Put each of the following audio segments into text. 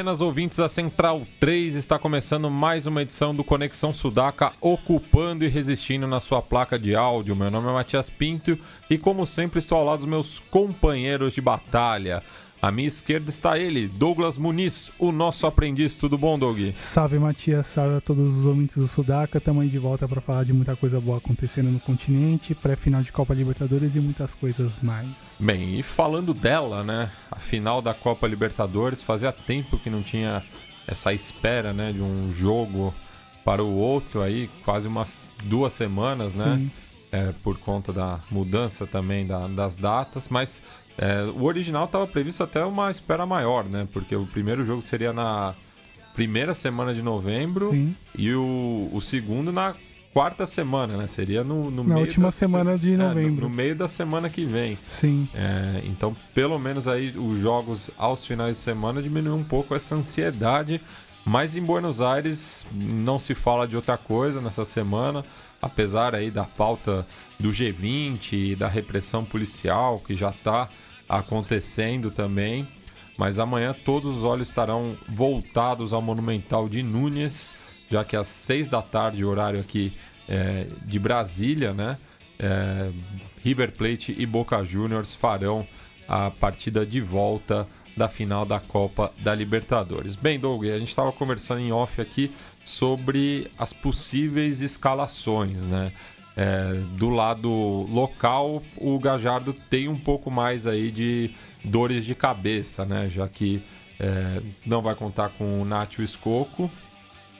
Buenas ouvintes da Central 3, está começando mais uma edição do Conexão Sudaca, ocupando e resistindo na sua placa de áudio. Meu nome é Matias Pinto e, como sempre, estou ao lado dos meus companheiros de batalha. À minha esquerda está ele, Douglas Muniz, o nosso aprendiz. Tudo bom, Doug? Salve, Matias. Salve a todos os ouvintes do Sudaca. Estamos aí de volta para falar de muita coisa boa acontecendo no continente, pré-final de Copa Libertadores e muitas coisas mais. Bem, e falando dela, né? A final da Copa Libertadores, fazia tempo que não tinha essa espera, né? De um jogo para o outro aí, quase umas duas semanas, né? É, por conta da mudança também da, das datas, mas é, o original estava previsto até uma espera maior, né? Porque o primeiro jogo seria na primeira semana de novembro Sim. e o, o segundo na quarta semana, né? Seria no, no Na meio última da se- semana de é, no- novembro. no, meio da semana que vem. Sim. É, então, pelo menos aí os jogos aos finais de semana diminuem um pouco essa ansiedade. Mas em Buenos Aires não se fala de outra coisa nessa semana, apesar aí da pauta do G20 e da repressão policial que já está acontecendo também. Mas amanhã todos os olhos estarão voltados ao Monumental de Núñez, já que às seis da tarde, horário aqui é, de Brasília, né? é, River Plate e Boca Juniors farão a partida de volta da final da Copa da Libertadores. Bem, Doug, a gente estava conversando em off aqui sobre as possíveis escalações, né? É, do lado local, o Gajardo tem um pouco mais aí de dores de cabeça, né? Já que é, não vai contar com o Nacho Escoco,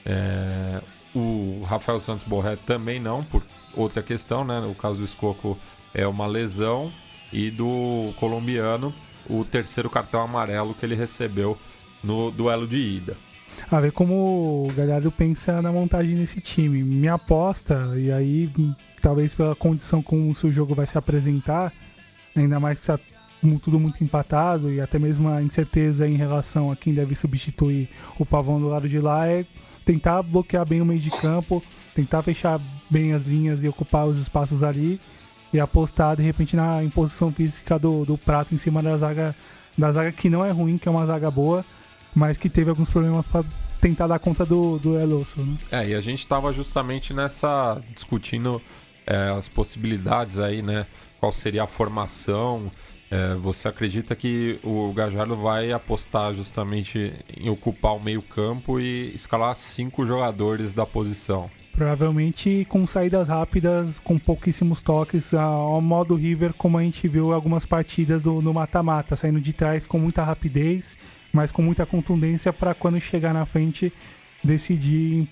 é, o Rafael Santos Borré também não, por outra questão, né? O caso do Escoco é uma lesão e do colombiano o terceiro cartão amarelo que ele recebeu no duelo de ida. A ver como o Galhardo pensa na montagem desse time. Minha aposta, e aí talvez pela condição como o jogo vai se apresentar, ainda mais que está tudo muito empatado e até mesmo a incerteza em relação a quem deve substituir o Pavão do lado de lá, é tentar bloquear bem o meio de campo, tentar fechar bem as linhas e ocupar os espaços ali e apostar de repente na imposição física do, do Prato em cima da zaga, da zaga que não é ruim, que é uma zaga boa, mas que teve alguns problemas para tentar dar conta do, do El Osso, né? É, e a gente estava justamente nessa discutindo é, as possibilidades aí, né? Qual seria a formação? É, você acredita que o Gajardo vai apostar justamente em ocupar o meio campo e escalar cinco jogadores da posição? Provavelmente com saídas rápidas, com pouquíssimos toques, ao modo River, como a gente viu em algumas partidas do, no mata-mata, saindo de trás com muita rapidez, mas com muita contundência para quando chegar na frente decidir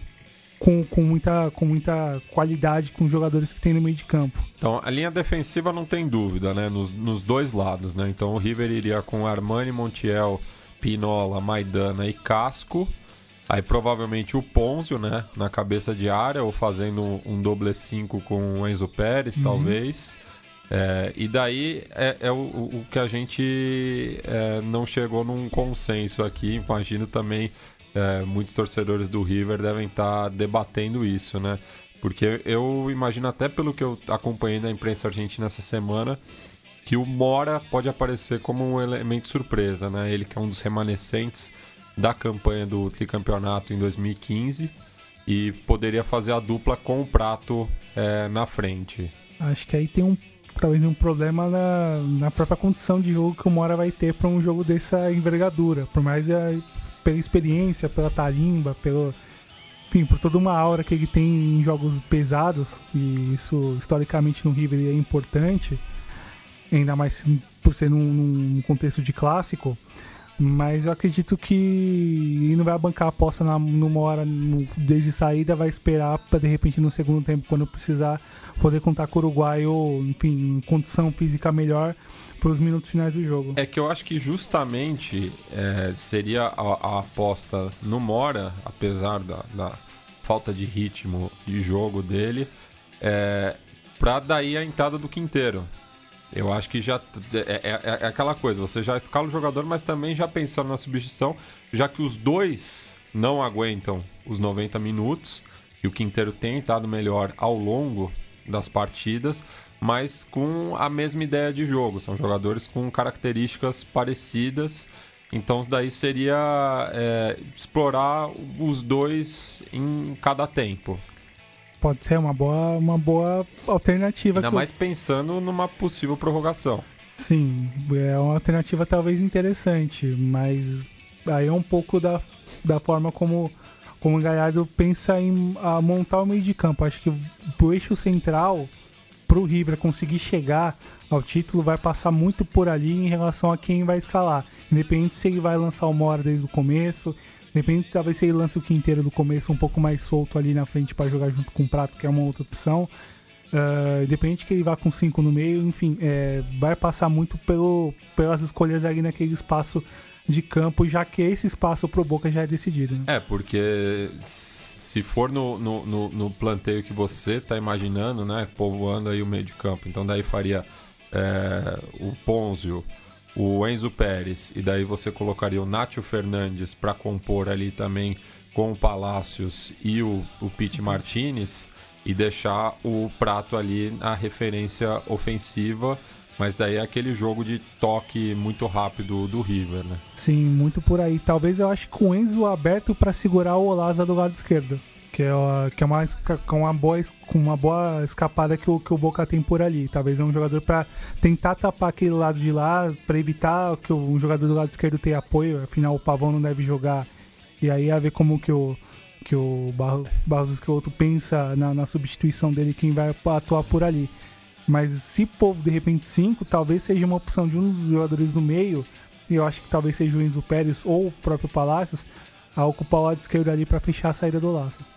com, com, muita, com muita qualidade com os jogadores que tem no meio de campo. Então, a linha defensiva não tem dúvida, né? Nos, nos dois lados, né? Então, o River iria com Armani, Montiel, Pinola, Maidana e Casco. Aí, provavelmente, o Ponzio, né? Na cabeça de área, ou fazendo um doble 5 com o Enzo Pérez, talvez. É, e daí é, é o, o que a gente é, não chegou num consenso aqui. Imagino também é, muitos torcedores do River devem estar debatendo isso, né? Porque eu imagino até pelo que eu acompanhei na imprensa argentina essa semana que o Mora pode aparecer como um elemento surpresa, né? Ele que é um dos remanescentes da campanha do tricampeonato em 2015 e poderia fazer a dupla com o Prato é, na frente. Acho que aí tem um talvez um problema na, na própria condição de jogo que o Mora vai ter para um jogo dessa envergadura. Por mais a, pela experiência, pela tarimba, pelo, enfim, por toda uma aura que ele tem em jogos pesados, e isso historicamente no River é importante, ainda mais por ser num, num contexto de clássico. Mas eu acredito que não vai bancar a aposta na, numa hora no- desde saída, vai esperar para de repente no segundo tempo, quando precisar, poder contar com o Uruguai ou, enfim, condição física melhor para os minutos finais do jogo. É que eu acho que justamente é, seria a, a aposta no Mora, apesar da, da falta de ritmo de jogo dele, é, para daí a entrada do Quinteiro. Eu acho que já é, é, é, aquela coisa, você já escala o jogador, mas também já pensando na substituição, já que os dois não aguentam os 90 minutos, e o Quinteiro tem estado melhor ao longo das partidas, mas com a mesma ideia de jogo. São jogadores com características parecidas. Então, daí seria é, explorar os dois em cada tempo. Pode ser uma boa, uma boa alternativa. Ainda mais eu... pensando numa possível prorrogação. Sim, é uma alternativa talvez interessante, mas aí é um pouco da, da forma como, como o Galhardo pensa em a montar o meio de campo. Acho que pro eixo central pro River conseguir chegar ao título vai passar muito por ali em relação a quem vai escalar. Independente se ele vai lançar o Mora desde o começo, independente talvez se ele lance o Quinteiro do começo um pouco mais solto ali na frente para jogar junto com o Prato, que é uma outra opção. Uh, independente que ele vá com 5 no meio, enfim, é, vai passar muito pelo, pelas escolhas ali naquele espaço de campo, já que esse espaço pro Boca já é decidido. Né? É, porque se for no, no, no, no planteio que você está imaginando, né, povoando aí o meio de campo, então daí faria é, o Ponzio, o Enzo Pérez, e daí você colocaria o Nátio Fernandes para compor ali também com o Palácios e o, o Pete Martinez, e deixar o Prato ali na referência ofensiva mas daí é aquele jogo de toque muito rápido do River, né? Sim, muito por aí. Talvez eu acho que o Enzo aberto para segurar o Olaza do lado esquerdo. Que é, que é uma, uma, boa, uma boa escapada que o, que o Boca tem por ali. Talvez é um jogador para tentar tapar aquele lado de lá, para evitar que o um jogador do lado esquerdo tenha apoio. Afinal, o Pavão não deve jogar. E aí a ver como que o, que o Barros, Barros Esqueloto pensa na, na substituição dele, quem vai atuar por ali. Mas se for de repente 5, talvez seja uma opção de um dos jogadores do meio, e eu acho que talvez seja o Enzo Pérez ou o próprio Palácios, a ocupar o lado esquerdo ali para fechar a saída do laço.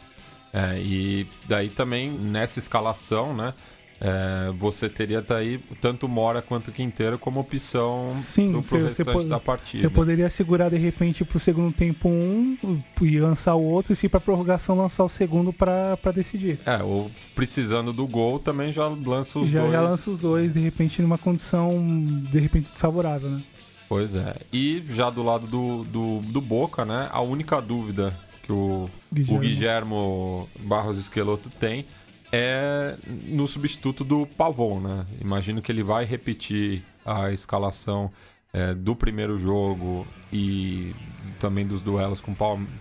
É, e daí também nessa escalação, né? é, você teria daí tanto Mora quanto Quinteiro como opção Sim, pro, pro restante da partida. Você poderia segurar de repente pro segundo tempo um e lançar o outro e se para prorrogação lançar o segundo para decidir. É, ou precisando do gol também já lança os já, dois. Já lança os dois de repente numa condição de repente desfavorável, né? Pois é. E já do lado do, do, do Boca, né? A única dúvida que o Guilherme, o Guilhermo Barros Esqueloto tem é no substituto do Pavon, né? Imagino que ele vai repetir a escalação é, do primeiro jogo e também dos duelos com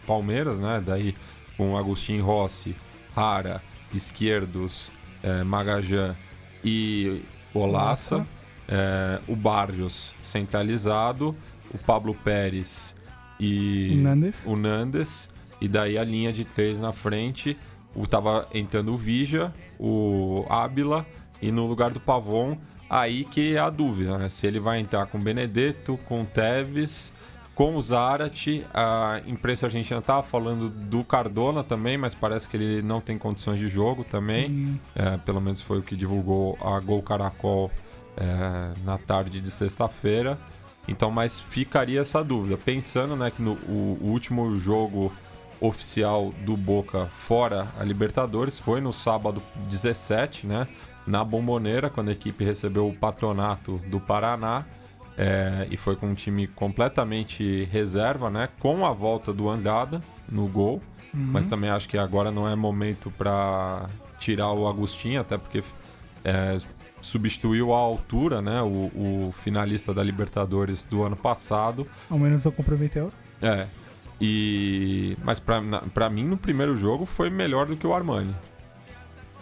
Palmeiras, né? Daí com Agostinho Rossi, Rara, Esquerdos, é, Magajan e Olaça, é, o Barrios centralizado, o Pablo Pérez e Nandes. o Nandes, e daí a linha de três na frente o, tava entrando o Vija, o Ábila e no lugar do Pavon, aí que é a dúvida, né? Se ele vai entrar com Benedetto, com Teves, com o Zarate. A imprensa argentina tava falando do Cardona também, mas parece que ele não tem condições de jogo também. É, pelo menos foi o que divulgou a Gol Caracol é, na tarde de sexta-feira. Então, mas ficaria essa dúvida. Pensando né, que no o, o último jogo oficial do Boca fora a Libertadores foi no sábado 17, né? Na Bomboneira, quando a equipe recebeu o patronato do Paraná. É, e foi com um time completamente reserva, né? Com a volta do Angada no gol. Uhum. Mas também acho que agora não é momento para tirar o Agostinho, até porque é, substituiu a altura, né? O, o, finalista da Libertadores do ano passado. Ao menos eu comprometeu. É, e mas para mim no primeiro jogo foi melhor do que o Armani.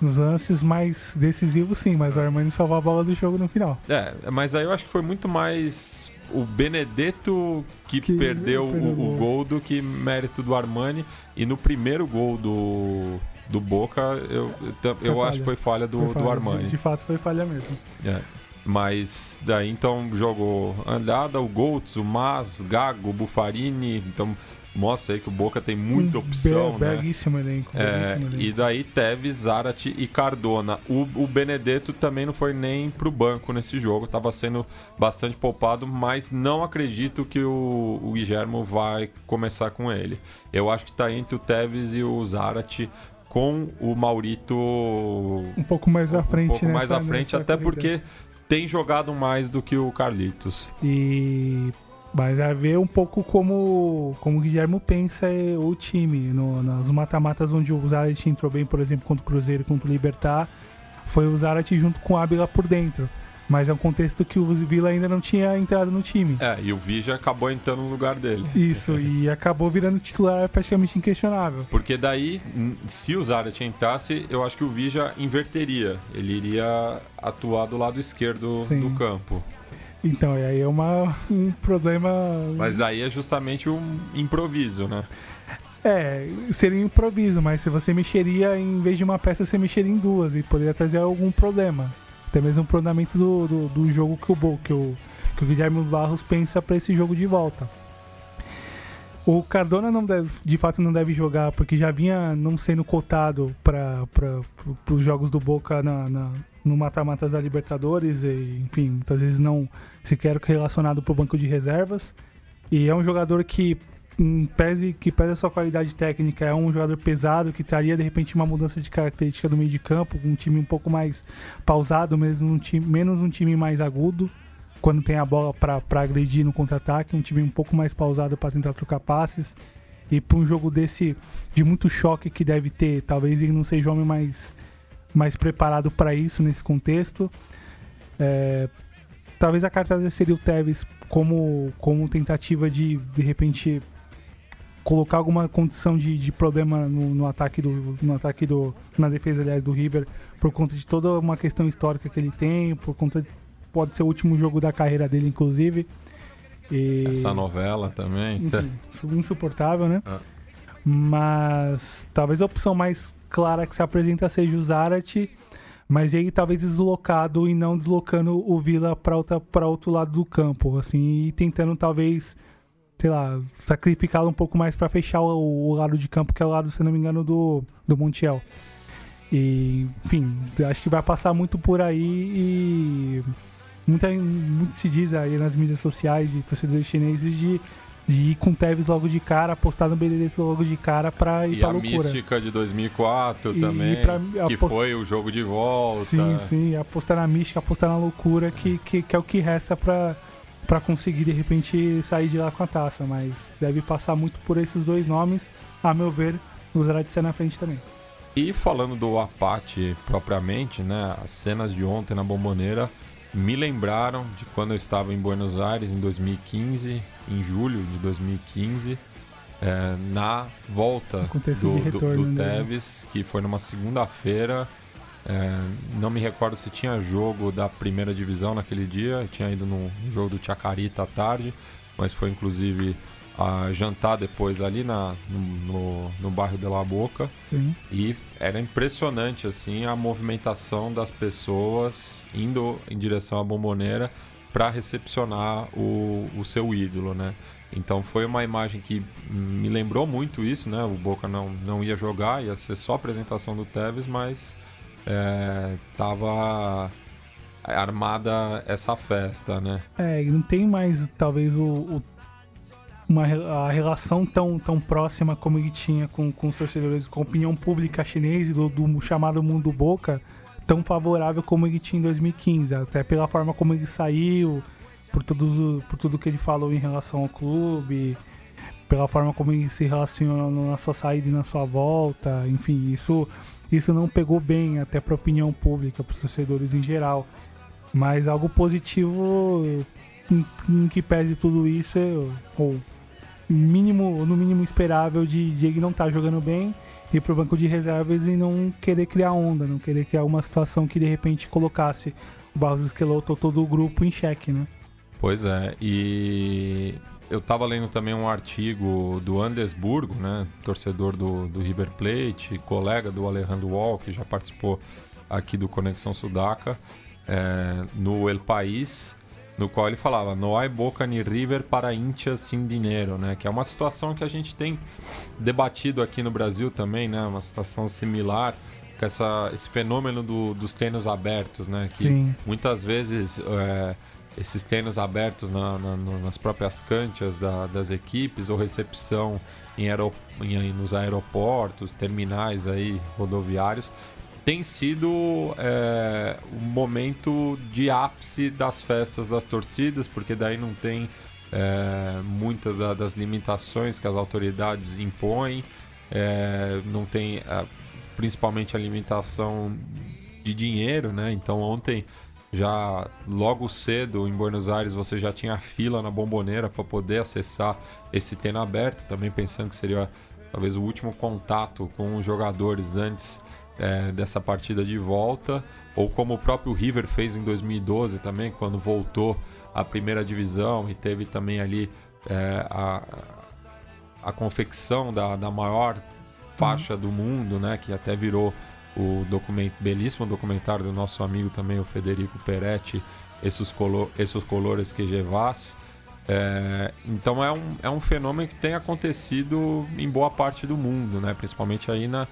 Nos lances mais decisivos sim, mas o Armani salvou a bola do jogo no final. É, mas aí eu acho que foi muito mais o Benedetto que, que perdeu, o, o, gol do que mérito do Armani. E no primeiro gol do, do Boca, eu, eu, eu acho que foi falha do, foi falha, do Armani. De, de, fato foi falha mesmo. É. Mas daí então jogou Andada, o Goltz, o Mas, Gago, o Bufarini, então mostra aí que o Boca tem muita opção, Be né? Belíssimo elenco. É, belíssimo elenco. e daí Tevez, Zarate e Cardona. O, o Benedetto também não foi nem pro banco nesse jogo, estava sendo bastante poupado, mas não acredito que o, o Guilhermo vai começar com ele. Eu acho que está entre o Tevez e o Zarate com o Maurito um pouco mais à frente, um pouco mais à frente, até corrida. porque tem jogado mais do que o Carlitos. E mas vai ver um pouco como, como o Guilherme pensa é, o time. No, nas mata-matas onde o Zarat entrou bem, por exemplo, contra o Cruzeiro e contra o Libertar, foi o Zarat junto com o Ábila por dentro. Mas é um contexto que o Vila ainda não tinha entrado no time. É, e o Vija acabou entrando no lugar dele. Isso, e acabou virando titular praticamente inquestionável. Porque daí, se o Zarat entrasse, eu acho que o Vija inverteria. Ele iria atuar do lado esquerdo Sim. do campo. Então, e aí é uma, um problema. Mas daí é justamente um improviso, né? É, seria um improviso, mas se você mexeria, em vez de uma peça, você mexeria em duas e poderia trazer algum problema. Até mesmo o planejamento do, do, do jogo que o, que, o, que o Guilherme Barros pensa para esse jogo de volta. O Cardona não deve, de fato não deve jogar porque já vinha não sendo cotado para os jogos do Boca na, na- no mata-matas da Libertadores e, enfim, muitas vezes não sequer relacionado para o banco de reservas. E é um jogador que pese que pese a sua qualidade técnica, é um jogador pesado que traria de repente uma mudança de característica do meio de campo, um time um pouco mais pausado, mesmo um time, menos um time mais agudo quando tem a bola para agredir no contra-ataque, um time um pouco mais pausado para tentar trocar passes. E para um jogo desse de muito choque que deve ter, talvez ele não seja o homem mais mais preparado para isso nesse contexto. É, talvez a carta seria o Tevez como, como tentativa de de repente colocar alguma condição de, de problema no, no ataque do no ataque do na defesa aliás do River por conta de toda uma questão histórica que ele tem por conta de, pode ser o último jogo da carreira dele inclusive e, Essa novela também. enfim, insuportável né Ah. mas talvez a opção mais clara que se apresenta seja o Zarat mas ele talvez deslocado e não deslocando o Vila para outro lado do campo, assim, e tentando talvez, sei lá, sacrificá-lo um pouco mais para fechar o, o lado de campo, que é o lado, se não me engano, do, do Montiel. E, enfim, acho que vai passar muito por aí e muita, muito se diz aí nas mídias sociais de torcedores chineses de, de ir com o Tevez logo de cara, apostar no Benedetto logo de cara pra ir E pra a loucura. mística de 2004 E- também, e pra- que apost- foi o jogo de volta. Sim, sim, apostar na mística, apostar na loucura, que, que, que é o que resta pra, pra conseguir de repente sair de lá com a taça. Mas deve passar muito por esses dois nomes, a meu ver, o Zarat ser na frente também. E falando do Apache propriamente, né, as cenas de ontem na Bomboneira me lembraram de quando eu estava em Buenos Aires em 2015, em julho de 2015, é, na volta do, do- do dele. Tevez, que foi numa segunda-feira. É, não me recordo se tinha jogo da primeira divisão naquele dia, tinha ido no jogo do Chacarita à tarde, mas foi inclusive a jantar depois ali na, no, no, no bairro de La Boca. Sim. E era impressionante assim a movimentação das pessoas indo em direção à bomboneira para recepcionar o, o seu ídolo, né? Então foi uma imagem que me lembrou muito isso, né? O Boca não, não ia jogar, ia ser só a apresentação do Tevez, mas é, tava armada essa festa, né? É, não tem mais talvez o, o- uma, a relação tão, tão próxima como ele tinha com, com os torcedores, com a opinião pública chinesa do, do chamado mundo boca, tão favorável como ele tinha em 2015, até pela forma como ele saiu, por, todos, por tudo que ele falou em relação ao clube, pela forma como ele se relaciona na sua saída e na sua volta, enfim, isso, isso não pegou bem até para a opinião pública, para os torcedores em geral. Mas algo positivo em, em que pese tudo isso, ou mínimo, no mínimo esperável de, de ele não estar jogando bem, ir pro banco de reservas e não querer criar onda, não querer criar uma situação que de repente colocasse o Barros Esqueloto ou todo o grupo em xeque, né? Pois é, e eu tava lendo também um artigo do Andesburgo, né, torcedor do, do River Plate, colega do Alejandro Wall, que já participou aqui do Conexão Sudaca, é, no El País, no qual ele falava no hay boca ni river para hinchas sin dinheiro, né? Que é uma situação que a gente tem debatido aqui no Brasil também, né? Uma situação similar com essa, esse fenômeno do, dos tênis abertos, né? Que Sim. muitas vezes é, esses tênis abertos na, na, nas próprias canchas da, das equipes ou recepção em, aerop em, nos aeroportos, terminais aí rodoviários tem sido é, um momento de ápice das festas das torcidas, porque daí não tem é, muitas das limitações que as autoridades impõem, é, não tem principalmente a limitação de dinheiro, né? Então ontem já logo cedo em Buenos Aires você já tinha fila na bomboneira para poder acessar esse treino aberto, também pensando que seria talvez o último contato com os jogadores antes é, dessa partida de volta, ou como o próprio River fez em 2012 também, quando voltou à primeira divisão e teve também ali é, a, a confecção da, da maior faixa do mundo, né, que até virou o documento, belíssimo documentário do nosso amigo também, o Federico Peretti, Esses, color, Esses Colores que Gevas. É, então é um, é um fenômeno que tem acontecido em boa parte do mundo, né? principalmente aí na,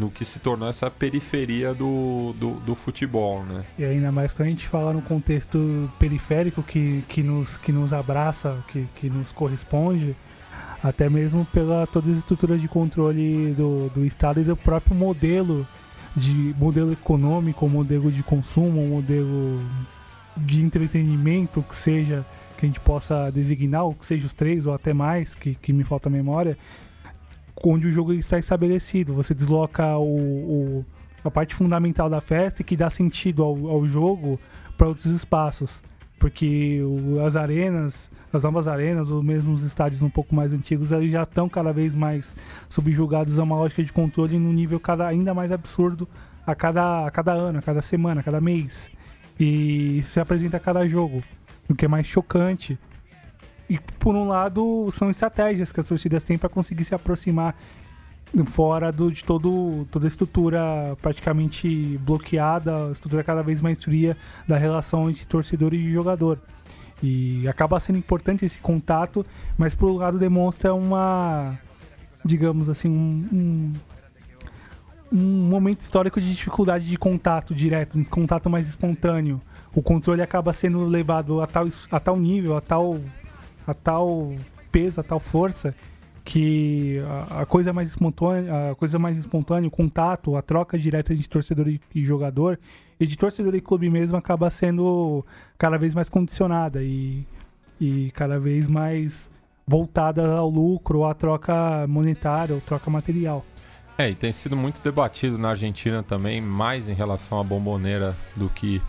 no que se tornou essa periferia do, do, do, futebol, né? E ainda mais quando a gente fala no contexto periférico que, que, nos, que nos abraça, que, que nos corresponde, até mesmo pela todas as estruturas de controle do, do Estado e do próprio modelo de modelo econômico, modelo de consumo, modelo de entretenimento que seja que a gente possa designar, ou que seja os três ou até mais, que, que me falta a memória, onde o jogo está estabelecido. Você desloca o, o a parte fundamental da festa que dá sentido ao, ao jogo para outros espaços. Porque o, as arenas, as novas arenas, ou mesmo os estádios um pouco mais antigos, eles já estão cada vez mais subjugados a uma lógica de controle num nível cada, ainda mais absurdo a cada, a cada ano, a cada semana, a cada mês. E isso se apresenta a cada jogo, o que é mais chocante e por um lado são estratégias que as torcidas têm para conseguir se aproximar fora do, de todo, toda a estrutura praticamente bloqueada, a estrutura cada vez mais fria da relação entre torcedor e jogador. E acaba sendo importante esse contato, mas por um lado demonstra uma, digamos assim, um, um, um momento histórico de dificuldade de contato direto, um contato mais espontâneo. O controle acaba sendo levado a tal, a tal nível, a tal a tal peso, a tal força que a, a coisa mais espontânea, a coisa mais espontânea, o contato, a troca direta de torcedor e, e jogador e de torcedor e clube mesmo acaba sendo cada vez mais condicionada e, e cada vez mais voltada ao lucro, à troca monetária ou troca material. É, e tem sido muito debatido na Argentina também, mais em relação à bomboneira do que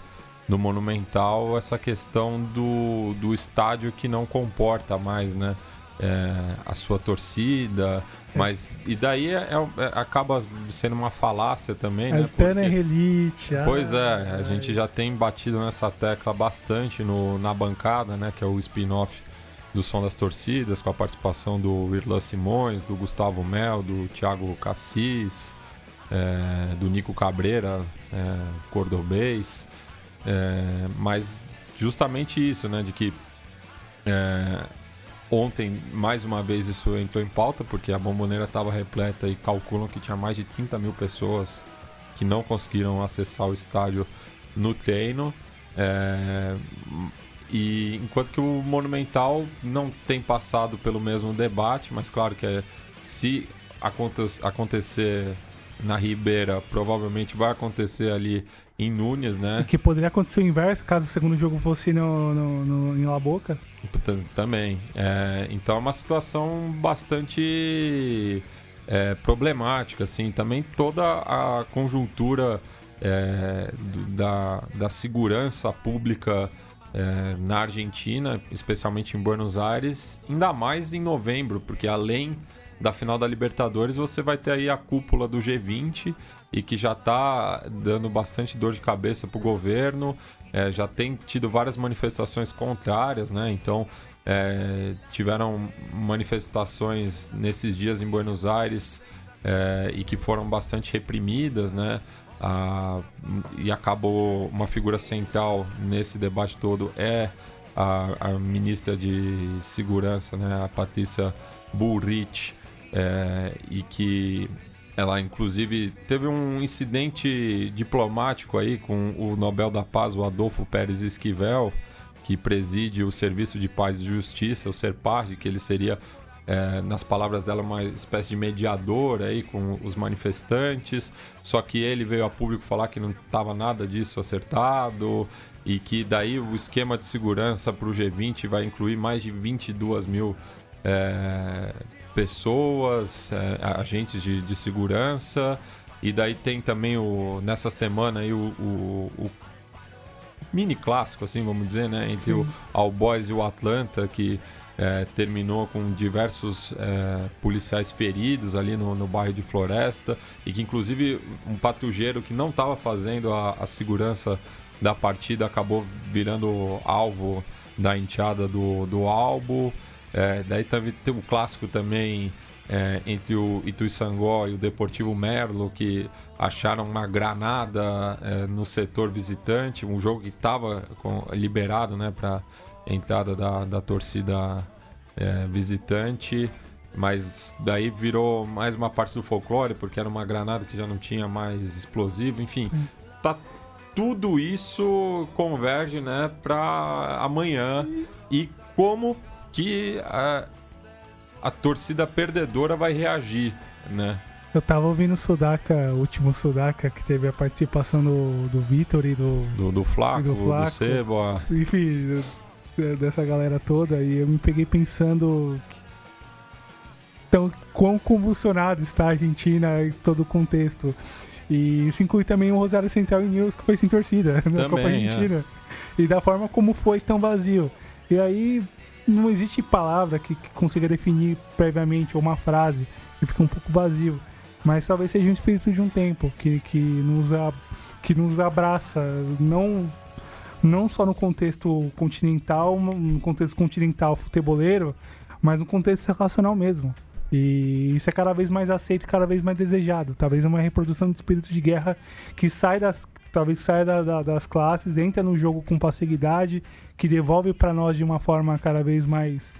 no Monumental essa questão do, do estádio que não comporta mais, né? É, a sua torcida, é. mas e daí é, é, é, acaba sendo uma falácia também, né? Porque, relite. Pois é, a gente já tem batido nessa tecla bastante no, na bancada, né? Que é o spin-off do Som das Torcidas, com a participação do Irlan Simões, do Gustavo Mel, do Thiago Cassis, é, do Nico Cabreira, é, cordobês. É, mas justamente isso, né? De que é, ontem, mais uma vez, isso entrou em pauta, porque a bomboneira estava repleta e calculam que tinha mais de 30 mil pessoas que não conseguiram acessar o estádio no treino. É, e enquanto que o Monumental não tem passado pelo mesmo debate, mas claro que é, se acontecer na Ribeira, provavelmente vai acontecer ali em Núñez, né? Que poderia acontecer o inverso, caso o segundo jogo fosse no, no, no em La Boca. Também. É, então é uma situação bastante é, problemática, assim. Também toda a conjuntura é, da, da segurança pública é, na Argentina, especialmente em Buenos Aires, ainda mais em novembro, porque além da final da Libertadores, você vai ter aí a cúpula do G20 e que já está dando bastante dor de cabeça para o governo, é, já tem tido várias manifestações contrárias, né? Então é, tiveram manifestações nesses dias em Buenos Aires é, e que foram bastante reprimidas, né? E acabou uma figura central nesse debate todo é a, a ministra de Segurança, né, a Patrícia Bullrich, é, e que ela inclusive teve um incidente diplomático aí com o Nobel da Paz, o Adolfo Pérez Esquivel, que preside o Serviço de Paz e Justiça, o SERPAG, que ele seria é, nas palavras dela, uma espécie de mediador aí com os manifestantes. Só que ele veio a público falar que não estava nada disso acertado e que daí o esquema de segurança para o G20 vai incluir mais de 22 mil é, pessoas, é, agentes de, de, segurança. E daí tem também o, nessa semana aí o, o, o mini clássico, assim, vamos dizer, né? Entre Sim. o All Boys e o Atlanta, que é, terminou com diversos é, policiais feridos ali no, no, bairro de Floresta e que inclusive um patrulheiro que não estava fazendo a, a, segurança da partida acabou virando alvo da enteada do, do albo. É, daí teve, teve o clássico também é, entre o Ituiçangó e o Deportivo Merlo, que acharam uma granada é, no setor visitante, um jogo que estava liberado né, para entrada da, da torcida é, visitante, mas daí virou mais uma parte do folclore, porque era uma granada que já não tinha mais explosivo, enfim, hum. tá tudo isso converge né, para amanhã e como que a, a torcida perdedora vai reagir, né? Eu tava ouvindo o Sudaka, o último Sudaka, que teve a participação do, do Vitor e do. Do, do Flaco, do, Flaco, do Sebo. Enfim, dessa galera toda, e eu me peguei pensando. Então, quão convulsionado está a Argentina em todo o contexto. E isso inclui também o Rosário Central e News, que foi sem torcida na Copa Argentina. É. E da forma como foi tão vazio. E aí, não existe palavra que, que consiga definir previamente uma frase e fica um pouco vazio. Mas talvez seja um espírito de um tempo que, que, nos, a, que nos abraça, não, não só no contexto continental, no contexto continental futeboleiro, mas no contexto relacional mesmo. E isso é cada vez mais aceito cada vez mais desejado. Talvez uma reprodução do espírito de guerra que sai das, talvez saia da, da, das classes, entra no jogo com passividade, que devolve para nós de uma forma cada vez mais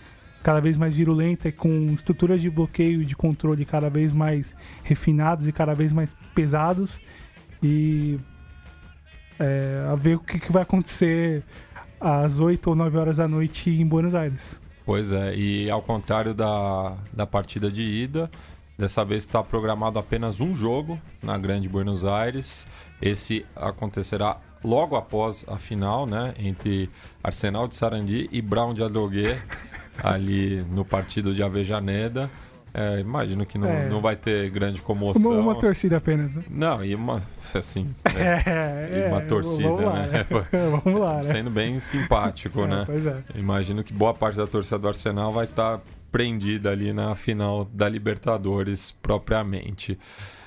cada vez mais virulenta e com estruturas de bloqueio e de controle cada vez mais refinados e cada vez mais pesados e é, a ver o que, que vai acontecer às 8 ou 9 horas da noite em Buenos Aires. Pois é, e ao contrário da, da partida de ida, dessa vez está programado apenas um jogo na Grande Buenos Aires. Esse acontecerá logo após a final, né, entre Arsenal de Sarandi e Brown de Adrogué, ali no partido de Avejaneda. É, imagino que não, é. não vai ter grande comoção. Uma, uma torcida apenas, né? Não, e uma, assim, né? é, uma torcida, vamos lá, né? vamos lá, né? Sendo bem simpático, é, né? Pois é. Imagino que boa parte da torcida do Arsenal vai estar tá prendida ali na final da Libertadores propriamente.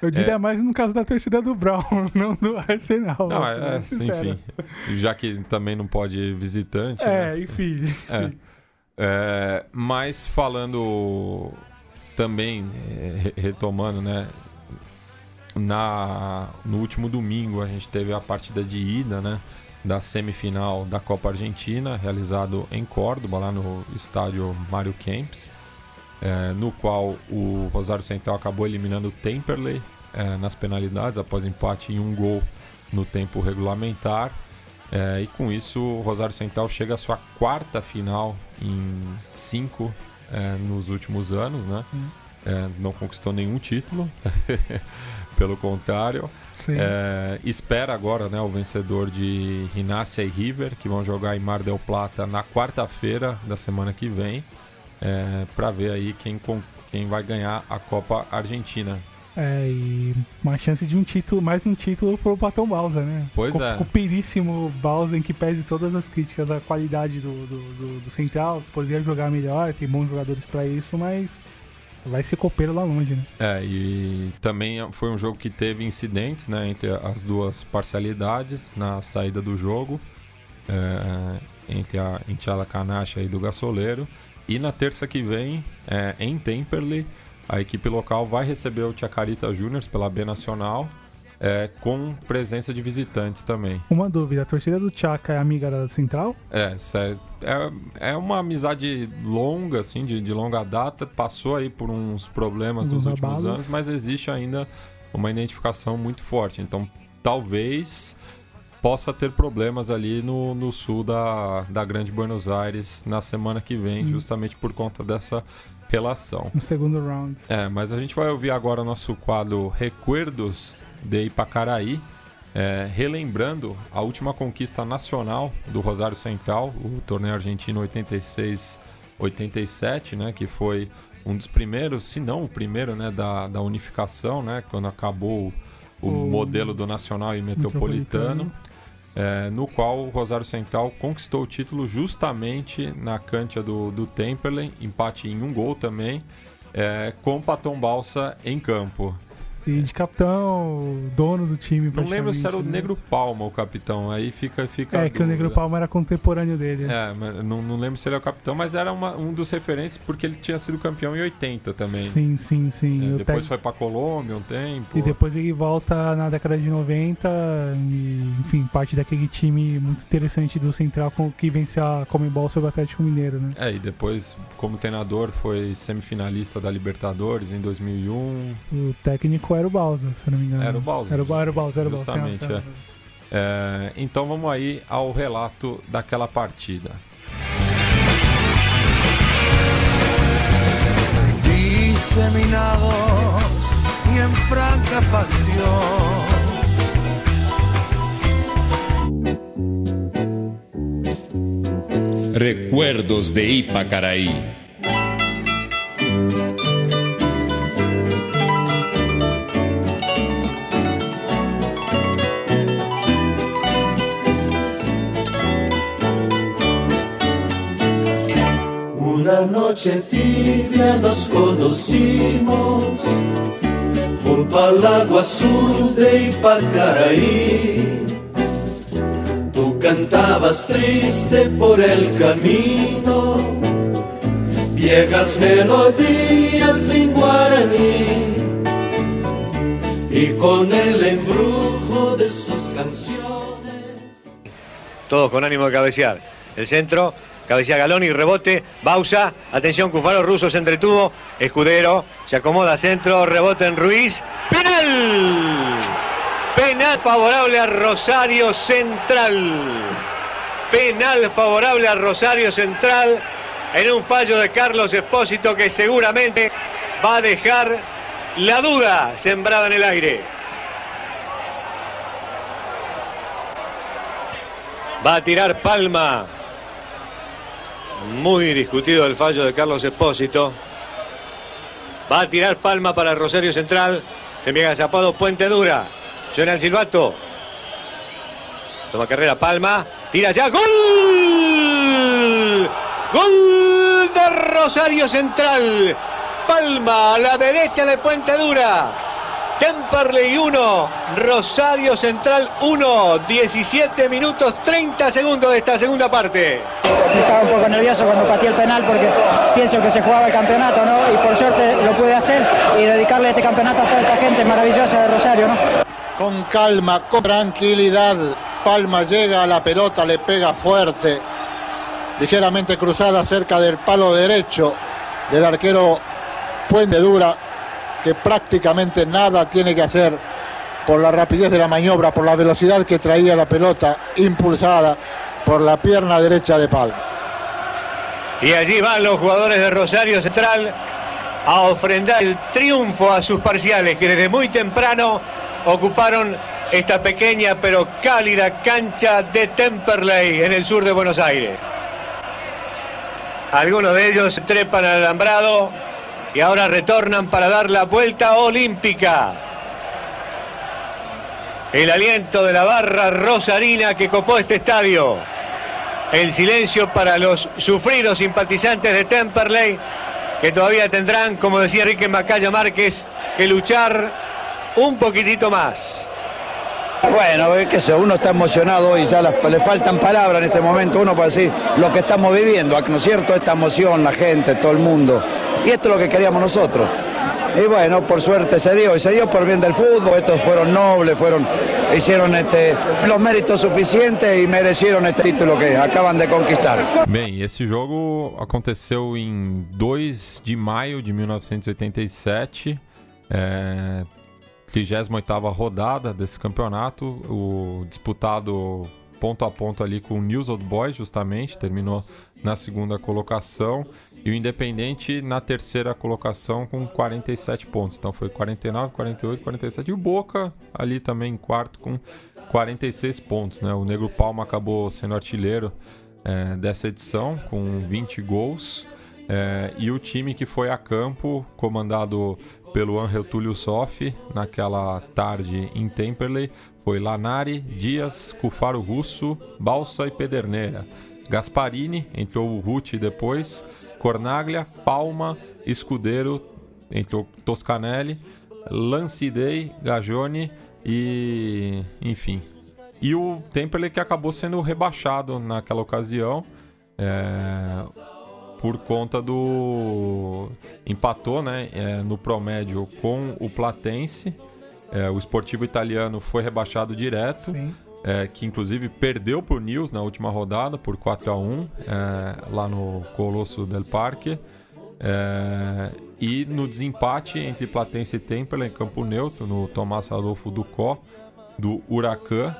Eu diria é... mais no caso da torcida do Brown, não do Arsenal. Não, é, enfim. Já que também não pode visitante. É, né? enfim. É. É, mas falando também, é, retomando, né? Na, no último domingo a gente teve a partida de ida, né? Da semifinal da Copa Argentina, realizado em Córdoba, lá no estádio Mário Kempis é, no qual o Rosário Central acabou eliminando o Temperley é, nas penalidades após empate em um gol no tempo regulamentar. É, e com isso o Rosário Central chega à sua quarta final em cinco é, nos últimos anos, né? Hum. É, não conquistou nenhum título, pelo contrário. É, espera agora né, o vencedor de Rinácia e River, que vão jogar em Mar del Plata na quarta-feira da semana que vem é, para ver aí quem, quem vai ganhar a Copa Argentina. É, e uma chance de um título, mais um título pro Patão Balsa, né? Pois Co é. Copeiríssimo Balsa, em que pese todas as críticas à qualidade do, do, do, do Central, poderia jogar melhor, tem bons jogadores para isso, mas vai ser copeiro lá longe, né? É, e também foi um jogo que teve incidentes, né, entre as duas parcialidades na saída do jogo, é, entre a Intiala Canacha e do Gasoleiro. E na terça que vem, é, em Temperley, a equipe local vai receber o Chacarita Juniors pela B Nacional. É, com presença de visitantes também. Uma dúvida, a torcida do Chaka é amiga da Central? É, é, é uma amizade longa, assim, de, de longa data, passou aí por uns problemas nos últimos abalos. anos, mas existe ainda uma identificação muito forte. Então, talvez possa ter problemas ali no, no sul da, da Grande Buenos Aires na semana que vem, hum. justamente por conta dessa relação. No segundo round. É, mas a gente vai ouvir agora nosso quadro Recuerdos de Ipacaraí, é, relembrando a última conquista nacional do Rosário Central, o torneio argentino 86-87, né, que foi um dos primeiros, se não o primeiro, né, da, da unificação, né, quando acabou o, o modelo do Nacional e Metropolitano, metropolitano. É, no qual o Rosário Central conquistou o título justamente na cancha do, do Temperley, empate em um gol também, é, com o Paton Balsa em campo. E de capitão, dono do time. Não lembro se era o né? Negro Palma o capitão, aí fica. fica é, que o Negro Palma era contemporâneo dele. É, mas não, não lembro se ele é o capitão, mas era uma, um dos referentes porque ele tinha sido campeão em 80 também. Sim, sim, sim. É, depois foi pra Colômbia um tempo. E depois ele volta na década de 90, e, enfim, parte daquele time muito interessante do Central que vence a Comembol sobre o Atlético Mineiro, né? É, e depois, como treinador, foi semifinalista da Libertadores em 2001. O técnico era o Bowser, se não me engano. Era o Bowser. Era o, era o Bowser, era o Bowser. Justamente, é. é. Então vamos aí ao relato daquela partida. Diseminados e em franca pasión. Recuerdos de Ipacaraí. Noche tibia nos conocimos junto al agua azul de Ipacaraí. Tú cantabas triste por el camino, viejas melodías sin guaraní. Y con el embrujo de sus canciones. Todos con ánimo de cabecear. El centro Cabecea Galón y rebote. Bausa. Atención, Cufaro Russo se entretuvo. Escudero. Se acomoda centro. Rebote en Ruiz. ¡Penal! Penal favorable a Rosario Central. Penal favorable a Rosario Central. En un fallo de Carlos Espósito que seguramente va a dejar la duda sembrada en el aire. Va a tirar Palma. Muy discutido el fallo de Carlos Espósito. Va a tirar palma para Rosario Central. Se envía Zapado Puente Dura. Suena el silbato. Toma carrera Palma. Tira ya. ¡Gol! ¡Gol de Rosario Central! Palma a la derecha de Puente Dura. Temperley 1, Rosario Central 1, 17 minutos 30 segundos de esta segunda parte. Estaba un poco nervioso cuando pateé el penal porque pienso que se jugaba el campeonato, ¿no? Y por suerte lo pude hacer y dedicarle este campeonato a toda esta gente maravillosa de Rosario, ¿no? Con calma, con tranquilidad, Palma llega a la pelota, le pega fuerte, ligeramente cruzada cerca del palo derecho del arquero Puente Dura que prácticamente nada tiene que hacer por la rapidez de la maniobra, por la velocidad que traía la pelota impulsada por la pierna derecha de Palma. Y allí van los jugadores de Rosario Central a ofrendar el triunfo a sus parciales que desde muy temprano ocuparon esta pequeña pero cálida cancha de Temperley en el sur de Buenos Aires. Algunos de ellos trepan al alambrado y ahora retornan para dar la vuelta olímpica. El aliento de la barra rosarina que copó este estadio. El silencio para los sufridos simpatizantes de Temperley que todavía tendrán, como decía Enrique Macaya Márquez, que luchar un poquitito más. Bueno, es que eso, uno está emocionado y ya le faltan palabras en este momento, uno para decir lo que estamos viviendo, ¿no es cierto? Esta emoción, la gente, todo el mundo. Y esto es lo que queríamos nosotros. Y bueno, por suerte se dio, y se dio por bien del fútbol, estos fueron nobles, fueron, hicieron este, los méritos suficientes y merecieron este título que acaban de conquistar. Bem, esse jogo aconteceu em 2 de maio de 1987, é, 38ª rodada desse campeonato, o disputado ponto a ponto ali com o News Old Boys, justamente, terminou na segunda colocação, e o Independente na terceira colocação com 47 pontos. Então foi 49, 48, 47. E o Boca ali também em quarto com 46 pontos. Né? O Negro Palma acabou sendo artilheiro é, dessa edição com 20 gols. É, e o time que foi a campo, comandado pelo Angel Túlio Sofi, naquela tarde em Temperley, foi Lanari, Dias, Cufaro Russo, Balsa e Pederneira. Gasparini, entrou o Ruti depois, Cornaglia, Palma, Escudeiro, entrou Toscanelli, Lancidei, Gagione e. enfim. E o Temperley que acabou sendo rebaixado naquela ocasião. É, por conta do. empatou né, é, no promédio com o Platense. É, o esportivo italiano foi rebaixado direto. É, que inclusive perdeu para o News na última rodada por 4 a 1 é, lá no Colosso del Parque. É, e no desempate entre Platense e Temperley em campo neutro, no Tomás Adolfo Ducó, do Huracan,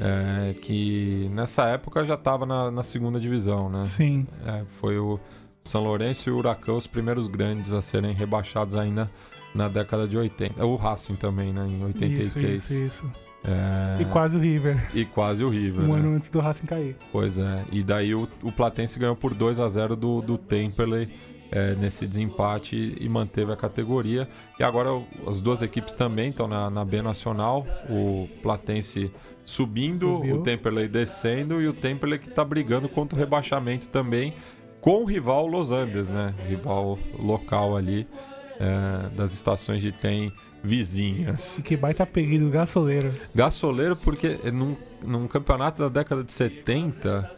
é, que nessa época já estava na, na, segunda divisão, né? Sim. É, foi o São Lourenço e o Huracan os primeiros grandes a serem rebaixados ainda na década de 80. O Racing também, né? Em 83. Isso, isso, isso. É... E quase o River. E quase o River. Um né? ano antes do Racing cair. Pois é. E daí o, o Platense ganhou por 2 a 0 do, do Temperley é, nesse desempate e manteve a categoria. E agora as duas equipes também estão na, na B Nacional. O Platense subindo, Subiu. o Temperley descendo e o Temperley que está brigando contra o rebaixamento também com o rival Los Andes, né? Rival local ali é, das estações de trem vizinhas. Que baita pedido, gasoleiro. Gasoleiro porque num, num campeonato da década de 70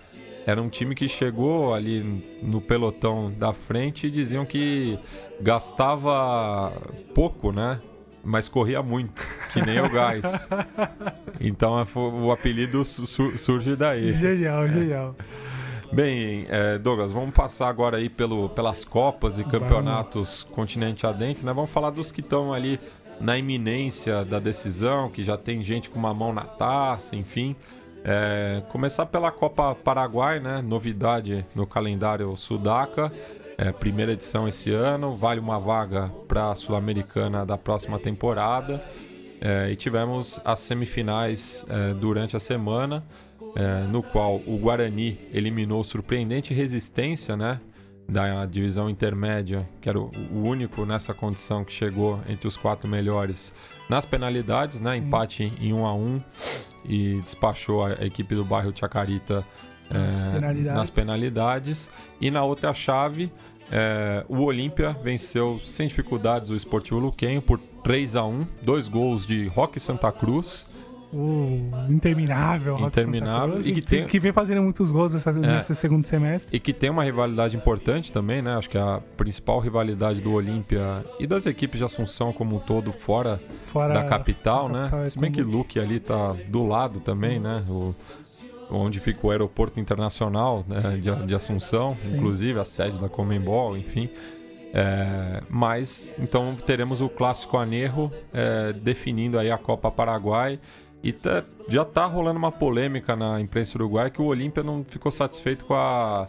era um time que chegou ali no pelotão da frente e diziam que gastava pouco, né? Mas corria muito, que nem o gás. Então é, o apelido surge daí. Genial, genial. Bem, é, Douglas, vamos passar agora aí pelo, pelas Copas e campeonatos vamos. continente adentro, né? Vamos falar dos que estão ali na iminência da decisão, que já tem gente com uma mão na taça, enfim. É, começar pela Copa Paraguai, né? Novidade no calendário Sudaca. É, primeira edição esse ano, vale uma vaga para a Sul-Americana da próxima temporada. É, e tivemos as semifinais é, durante a semana, é, no qual o Guarani eliminou surpreendente resistência, né? Da divisão intermédia, que era o único nessa condição que chegou entre os quatro melhores nas penalidades, né? Empate em 1 um a 1 um, e despachou a, equipe do bairro Chacarita é, penalidades. nas penalidades. E na outra chave, é, o Olímpia venceu sem dificuldades o Esportivo Luquenho por 3 a 1 dois gols de Roque Santa Cruz o interminável interminável e que, tem... que vem fazendo muitos gols nessa, é. nesse segundo semestre. E que tem uma rivalidade importante também né? Acho que a principal rivalidade do Olímpia e das equipes de Assunção como um todo fora, fora da capital né? capital, é se bem que Luque ali tá do lado também né? O, onde fica o aeroporto internacional né, de, de Assunção Sim. inclusive a sede da Comembol enfim. É, mas então teremos o clássico Anerro é, definindo aí a Copa Paraguai e tá, já tá rolando uma polêmica na imprensa uruguaia que o Olímpia não ficou satisfeito com a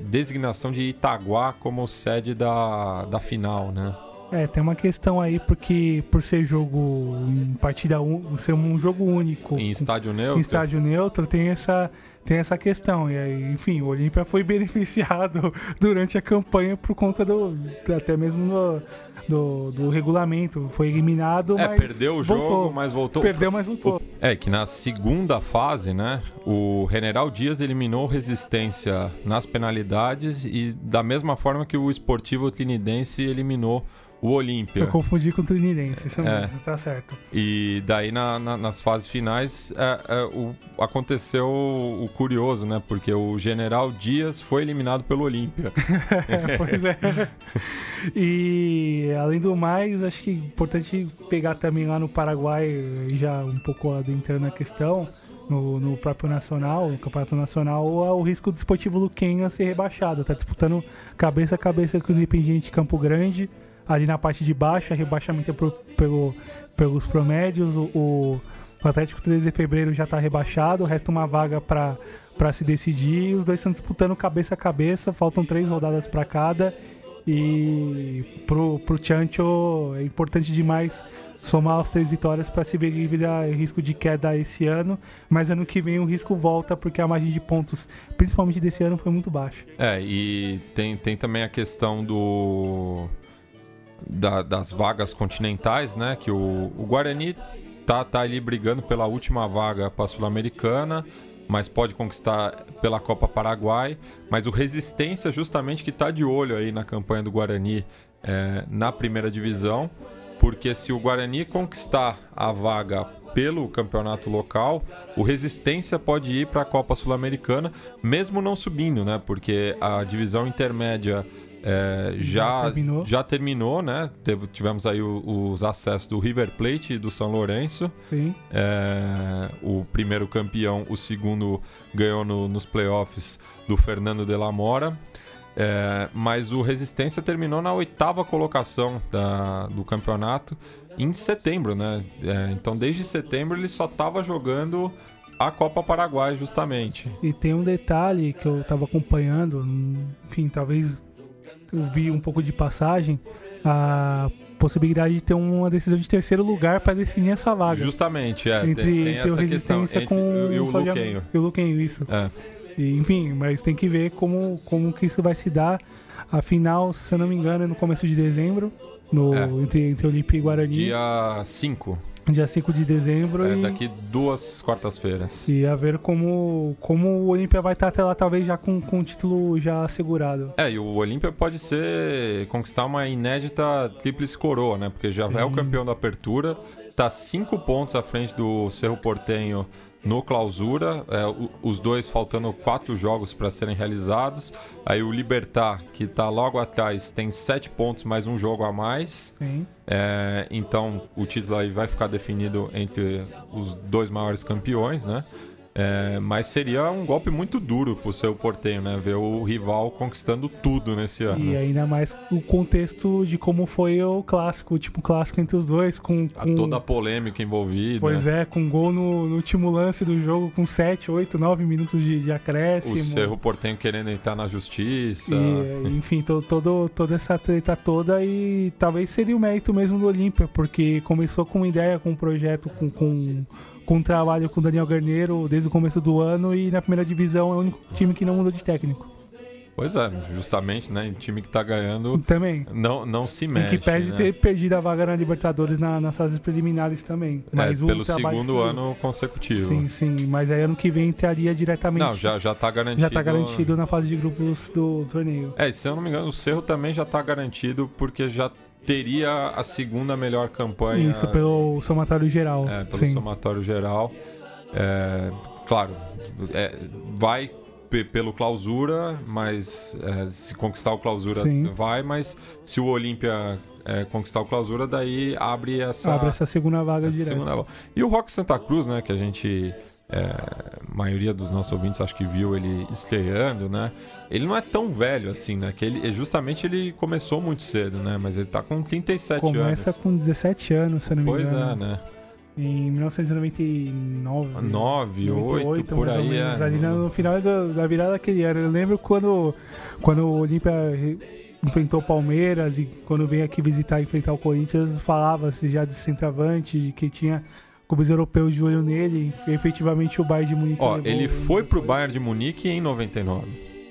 designação de Itaguá como sede da, da final, né? É, tem uma questão aí porque por ser jogo em partida un... ser um jogo único. Em estádio neutro, em estádio neutro tem essa tem essa questão. E aí, enfim, o Olímpia foi beneficiado durante a campanha por conta do até mesmo do, do, do regulamento. Foi eliminado, é, perdeu o voltou. jogo, mas voltou. Perdeu, mas voltou. É que na segunda fase, né, o General Dias eliminou Resistência nas penalidades e da mesma forma que o Esportivo Trinidense eliminou o Olímpia. Eu confundi com o Trinidense, isso é. mesmo, tá certo. E daí na, na, nas fases finais é, é, o, aconteceu o, o, curioso, né? Porque o General Dias foi eliminado pelo Olímpia. pois é. E além do mais, acho que é importante pegar também lá no Paraguai, já um pouco adentrando a questão, no, no próprio Nacional, no Campeonato Nacional, o risco do Esportivo Luquenha ser rebaixado. Tá disputando cabeça a cabeça com o Independiente Campo Grande, ali na parte de baixo, a rebaixamento é por, pelo, pelos promédios, o, o Atlético 13 de Fevereiro já está rebaixado, resta uma vaga para se decidir, os dois estão disputando cabeça a cabeça, faltam três rodadas para cada, e pro, pro Chancho é importante demais somar as três vitórias para se ver livre risco de queda esse ano, mas ano que vem o risco volta porque a margem de pontos, principalmente desse ano, foi muito baixa. É, e tem, tem também a questão do da, das vagas continentais, né? Que o, o Guarani tá, tá ali brigando pela última vaga para a Sul-Americana, mas pode conquistar pela Copa Paraguai. Mas o Resistência, justamente, que está de olho aí na campanha do Guarani é, na primeira divisão, porque se o Guarani conquistar a vaga pelo campeonato local, o Resistência pode ir para a Copa Sul-Americana, mesmo não subindo, né? Porque a divisão intermédia é, já, já terminou. já terminou, né? Teve, tivemos aí o, os acessos do River Plate e do São Lourenço. É, o primeiro campeão, o segundo ganhou no, nos playoffs do Fernando de la Mora. É, mas o Resistência terminou na oitava colocação da, do campeonato em setembro, né? É, então desde setembro ele só estava jogando a Copa Paraguai justamente. E tem um detalhe que eu estava acompanhando, enfim, talvez eu vi um pouco de passagem, a possibilidade de ter uma decisão de terceiro lugar para definir essa vaga. Justamente, é. Entre, tem, tem essa questão entre com e o Luquenho. E o Luquenho, isso. É. E, enfim, mas tem que ver como, como que isso vai se dar. Afinal, se eu não me engano, é no começo de dezembro, no, é. entre, entre Olimpia e Guarani. Dia 5 dia 5 de dezembro. É, e... daqui duas quartas-feiras. E a ver como, como o Olímpia vai estar até lá, talvez já com, com o título já assegurado. É, e o Olímpia pode ser conquistar uma inédita tríplice coroa, né? Porque já Sim. é o campeão da apertura, tá cinco pontos à frente do Cerro Portenho no clausura, é, os dois faltando quatro jogos para serem realizados. Aí o Libertar, que está logo atrás, tem sete pontos mais um jogo a mais. É, então o título aí vai ficar definido entre os dois maiores campeões, né? É, mas seria um golpe muito duro pro seu porteio, né? Ver o rival conquistando tudo nesse ano. E ainda mais o contexto de como foi o clássico, tipo clássico entre os dois, com, com... toda a polêmica envolvida. Pois é, com gol no, no, último lance do jogo, com 7, 8, 9 minutos de, de acréscimo. O Cerro Portenho querendo entrar na justiça. E, enfim, to, todo, toda essa treta toda e talvez seria o mérito mesmo do Olímpia, porque começou com uma ideia, com um projeto, com, com com trabalho com o Daniel Garneiro desde o começo do ano e na primeira divisão é o único time que não mudou de técnico. Pois é, justamente, né? O time que tá ganhando também não, não se mexe. E que pede né? ter perdido a vaga na Libertadores na, nas fases preliminares também. É, mas é, pelo segundo ano consecutivo. Sim, sim. Mas aí ano que vem entraria diretamente. Não, já, já tá garantido. Já tá garantido na fase de grupos do torneio. É, se eu não me engano, o Cerro também já tá garantido porque já teria a segunda melhor campanha. Isso, pelo somatório geral. É, pelo sim. somatório geral. É, claro, é, vai pelo clausura, mas é, se conquistar o clausura sim. vai, mas se o Olímpia é, conquistar o clausura, daí abre essa, abre essa segunda vaga direto. Segunda vaga. E o Rock Santa Cruz, né, que a gente é, a maioria dos nossos ouvintes acho que viu ele estreando, né? Ele não é tão velho assim, né? Que ele, justamente ele começou muito cedo, né? Mas ele tá com 37 Começa anos. Começa com 17 anos, se não me pois engano. Pois é, né? Em 1999. 9, 8, por aí. É. Ali no final da, virada daquele ano. Eu lembro quando, quando o Olímpia enfrentou o Palmeiras e quando veio aqui visitar e enfrentar o Corinthians, falava-se já de centroavante, de que tinha clubes europeus de olho nele, e efetivamente o Bayern de Munique. Ó, ele foi pro Bayern de Munique em 99.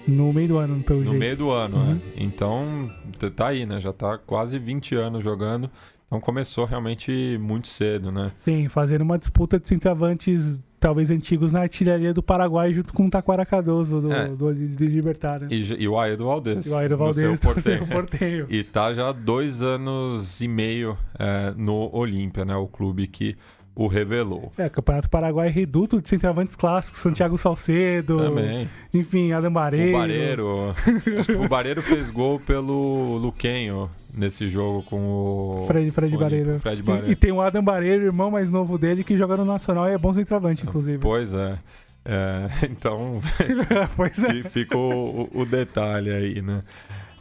No meio do ano, pelo No jeito. meio do ano, uhum. é. Então, tá aí, né? Já tá quase 20 anos jogando. Então começou realmente muito cedo, né? Sim, fazendo uma disputa de centroavantes talvez antigos na artilharia do Paraguai junto com o Taquara Cardoso do, é. do, do, do Libertário. E, e o Aedo Valdez. E o Aedo Valdez do seu porteio. e tá já dois anos e meio é, no Olímpia, né? O clube que o revelou. É, Campeonato Paraguai reduto de centroavantes clássicos, Santiago Salcedo, Também. enfim, Adam O Bareiro. Bareiro. acho que o Bareiro fez gol pelo Luquenho nesse jogo com o. Fred, Fred o Bareiro. Fred E, Bareiro. e tem o Adam Bareiro, irmão mais novo dele, que joga no Nacional e é bom centroavante, inclusive. Pois é. É, então pois é. fica o, o- o detalhe aí, né?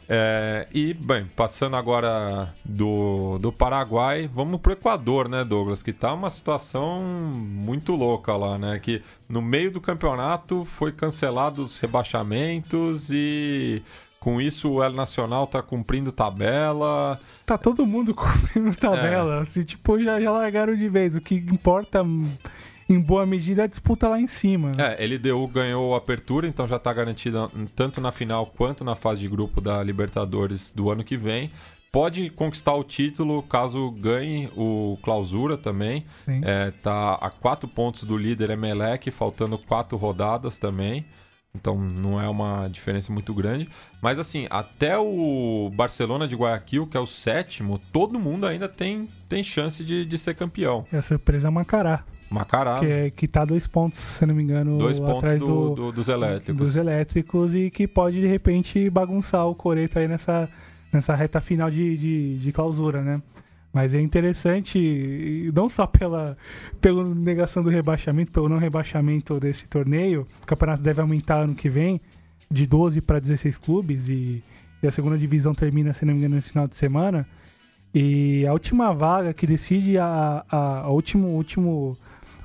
É, e, bem, passando agora do, do Paraguai, vamos pro Equador, né, Douglas? Que tá uma situação muito louca lá, né? Que no meio do campeonato foi cancelado os rebaixamentos e com isso o El Nacional tá cumprindo tabela. Tá todo mundo cumprindo tabela. Assim, tipo, já, já largaram de vez. O que importa, em boa medida, a disputa lá em cima. É, LDU ganhou a apertura, então já está garantida tanto na final quanto na fase de grupo da Libertadores do ano que vem. Pode conquistar o título caso ganhe o clausura também. É, tá a quatro pontos do líder Emelec, faltando quatro rodadas também. Então não é uma diferença muito grande. Mas assim, até o Barcelona de Guayaquil, que é o sétimo, todo mundo ainda tem, tem chance de, de ser campeão. E a surpresa é Macará, Macará, que, é, que tá dois pontos, se não me engano, dois pontos atrás do- do, do- dos elétricos. dos elétricos e que pode, de repente, bagunçar o Coreto aí nessa, nessa reta final de, de, de clausura, né? Mas é interessante, não só pela, pela negação do rebaixamento, pelo não rebaixamento desse torneio, o campeonato deve aumentar ano que vem, de 12 para 16 clubes, e, e a segunda divisão termina, se não me engano, no final de semana. E a última vaga que decide a, a, a, último, último,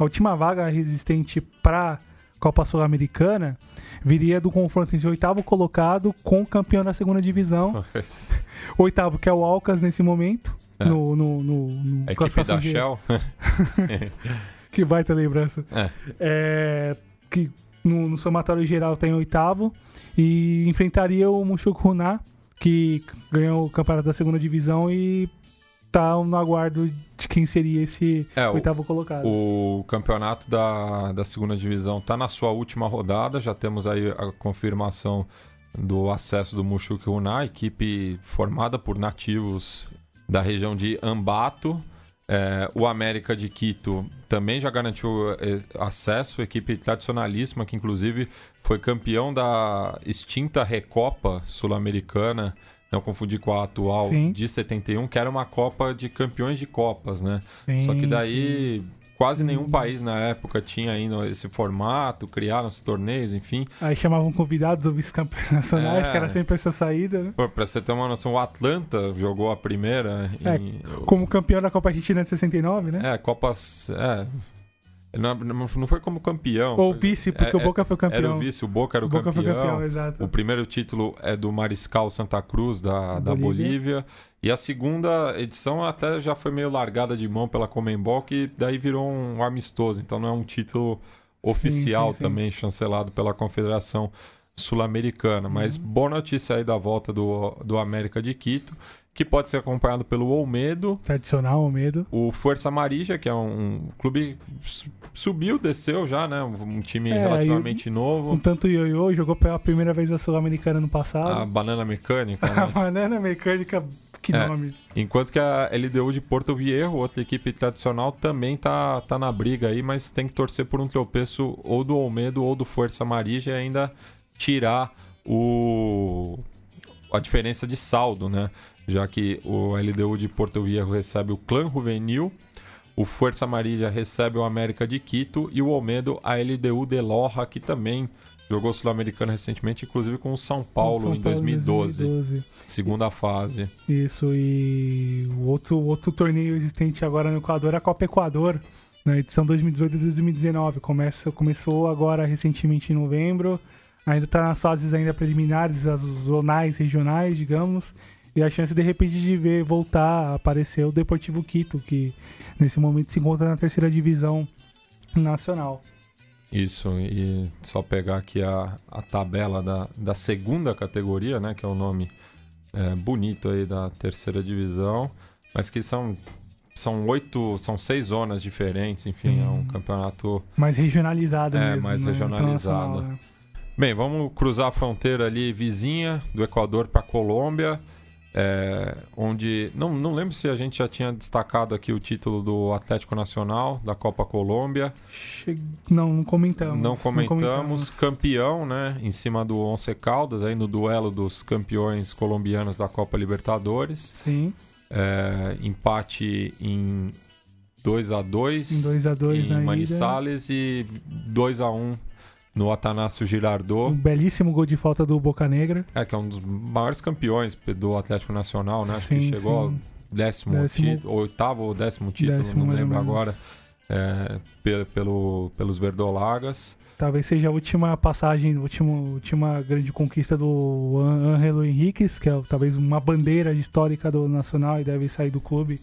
a última vaga resistente para Copa Sul-Americana viria do confronto entre o oitavo colocado com o campeão da segunda divisão. Oitavo, que é o Alcas nesse momento. É. No, no, no, no A equipe da de- Shell. Que baita lembrança. É. É, que no, no somatório geral tem oitavo. E enfrentaria o Mushoku Runá, que ganhou o campeonato da segunda divisão e tá no aguardo de quem seria esse É, oitavo colocado. O campeonato da, da segunda divisão está na sua última rodada. Já temos aí a confirmação do acesso do Mushuki Una, equipe formada por nativos da região de Ambato. É, o América de Quito também já garantiu eh, acesso, equipe tradicionalíssima que inclusive foi campeão da extinta Recopa Sul-Americana, não confundir com a atual Sim. de 71, que era uma Copa de campeões de Copas, né? Sim, Só que daí quase nenhum Hum. país na época tinha ainda esse formato, criaram os torneios, enfim. Aí chamavam convidados ou vice-campeões nacionais, É. que era sempre essa saída, né? Pô, Pra você ter uma noção, o Atlanta jogou a primeira É, em. Como campeão da Copa Argentina de 69, né? É, Copas. É. Não, não foi como campeão. Ou vice, porque é- o Boca foi campeão. Era o vice, o Boca era o, O Boca campeão. foi campeão, exato. O primeiro título é do Mariscal Santa Cruz, da, da Bolívia. Bolívia. E a segunda edição até já foi meio largada de mão pela Comembol, que daí virou um amistoso. Então não é um título oficial sim, sim. também, chancelado pela Confederação Sul-Americana. Mas Uhum. boa notícia aí da volta do, do América de Quito, que pode ser acompanhado pelo Olmedo, Tradicional, o medo. o Força Amarilla, que é um clube su- subiu, desceu já, né? Um, um time É, relativamente Um novo. tanto ioiô, jogou pela primeira vez a Sul-Americana no A passado. banana mecânica, A né? banana mecânica, que É. nome. Enquanto que a LDU de Porto Viejo, outra equipe tradicional, também tá, tá na briga aí, mas tem que torcer por um tropeço ou do Olmedo ou do Força Amarilla e ainda tirar o a diferença de saldo, né? Já que o LDU de Porto Viejo recebe o Clã Juvenil, o Força Amarilla recebe o América de Quito e o Olmedo a LDU de Loja, que também jogou Sul-Americana recentemente, inclusive com o São Paulo São em 2012, 2012. segunda fase. Isso, e o outro, outro torneio existente agora no Equador é a Copa Equador, na edição 2018 e 2019. Começa, começou agora recentemente em novembro, ainda está nas fases ainda preliminares, as zonais, regionais, digamos, e a chance de repente de ver voltar a aparecer o Deportivo Quito, que nesse momento se encontra na terceira divisão nacional. Isso, e só pegar aqui a, a tabela da, da segunda categoria, né? Que é o nome é, bonito aí da terceira divisão, mas que são, são oito, são seis zonas diferentes, enfim, é um Hum. campeonato. Mais regionalizado É, mesmo. mais né? regionalizado. Né? Bem, vamos cruzar a fronteira ali vizinha do Equador para Colômbia. É, onde não, não lembro se a gente já tinha destacado aqui o título do Atlético Nacional da Copa Colômbia. Não, não comentamos. Não comentamos. Não comentamos. Campeão, né? Em cima do Once Caldas, aí no duelo dos campeões colombianos da Copa Libertadores. Sim. É, empate em 2 a 2 em 2 a 2 em Manizales e 2 a 1 no Atanásio Girardot. Um belíssimo gol de falta do Boca Negra. É, que é um dos maiores campeões do Atlético Nacional, né? Acho sim, que chegou sim. ao décimo, décimo... título, oitavo ou décimo título, décimo, não lembro agora, é, pelo, pelos Verdolagas. Talvez seja a última passagem, a última, última grande conquista do Angelo Henriquez, que é talvez uma bandeira histórica do Nacional e deve sair do clube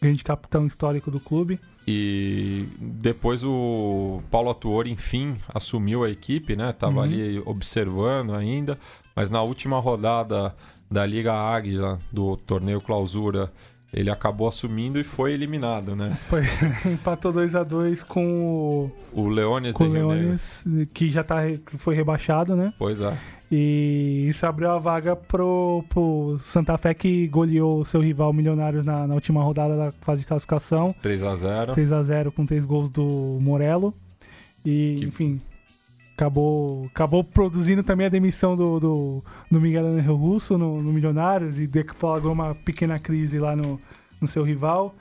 grande capitão histórico do clube. E depois o Paulo Atuor, enfim, assumiu a equipe, né? Tava uhum. ali observando ainda, mas na última rodada da Liga Águila, do torneio Clausura, ele acabou assumindo e foi eliminado, né? Foi, empatou 2 a 2 com o o Leones, com o Leones que já tá, que foi rebaixado, né? Pois é. E isso abriu a vaga pro, pro Santa Fé que goleou seu rival Milionários na, na última rodada da fase de classificação. 3 a 0 3 a 0 com três gols do Morello. E, que... enfim, acabou, acabou produzindo também a demissão do, do, do Miguel Angel Russo no, no Milionários e deflagrou uma pequena crise lá no, no seu rival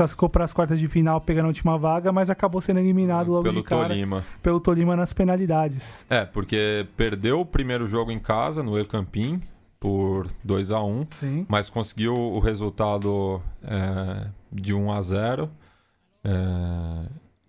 classificou para as quartas de final pegando a última vaga, mas acabou sendo eliminado logo pelo de cara, Tolima. pelo Tolima nas penalidades. É, porque perdeu o primeiro jogo em casa no El Campín por 2 a 1 um, mas conseguiu o resultado é, de 1 a 0 é,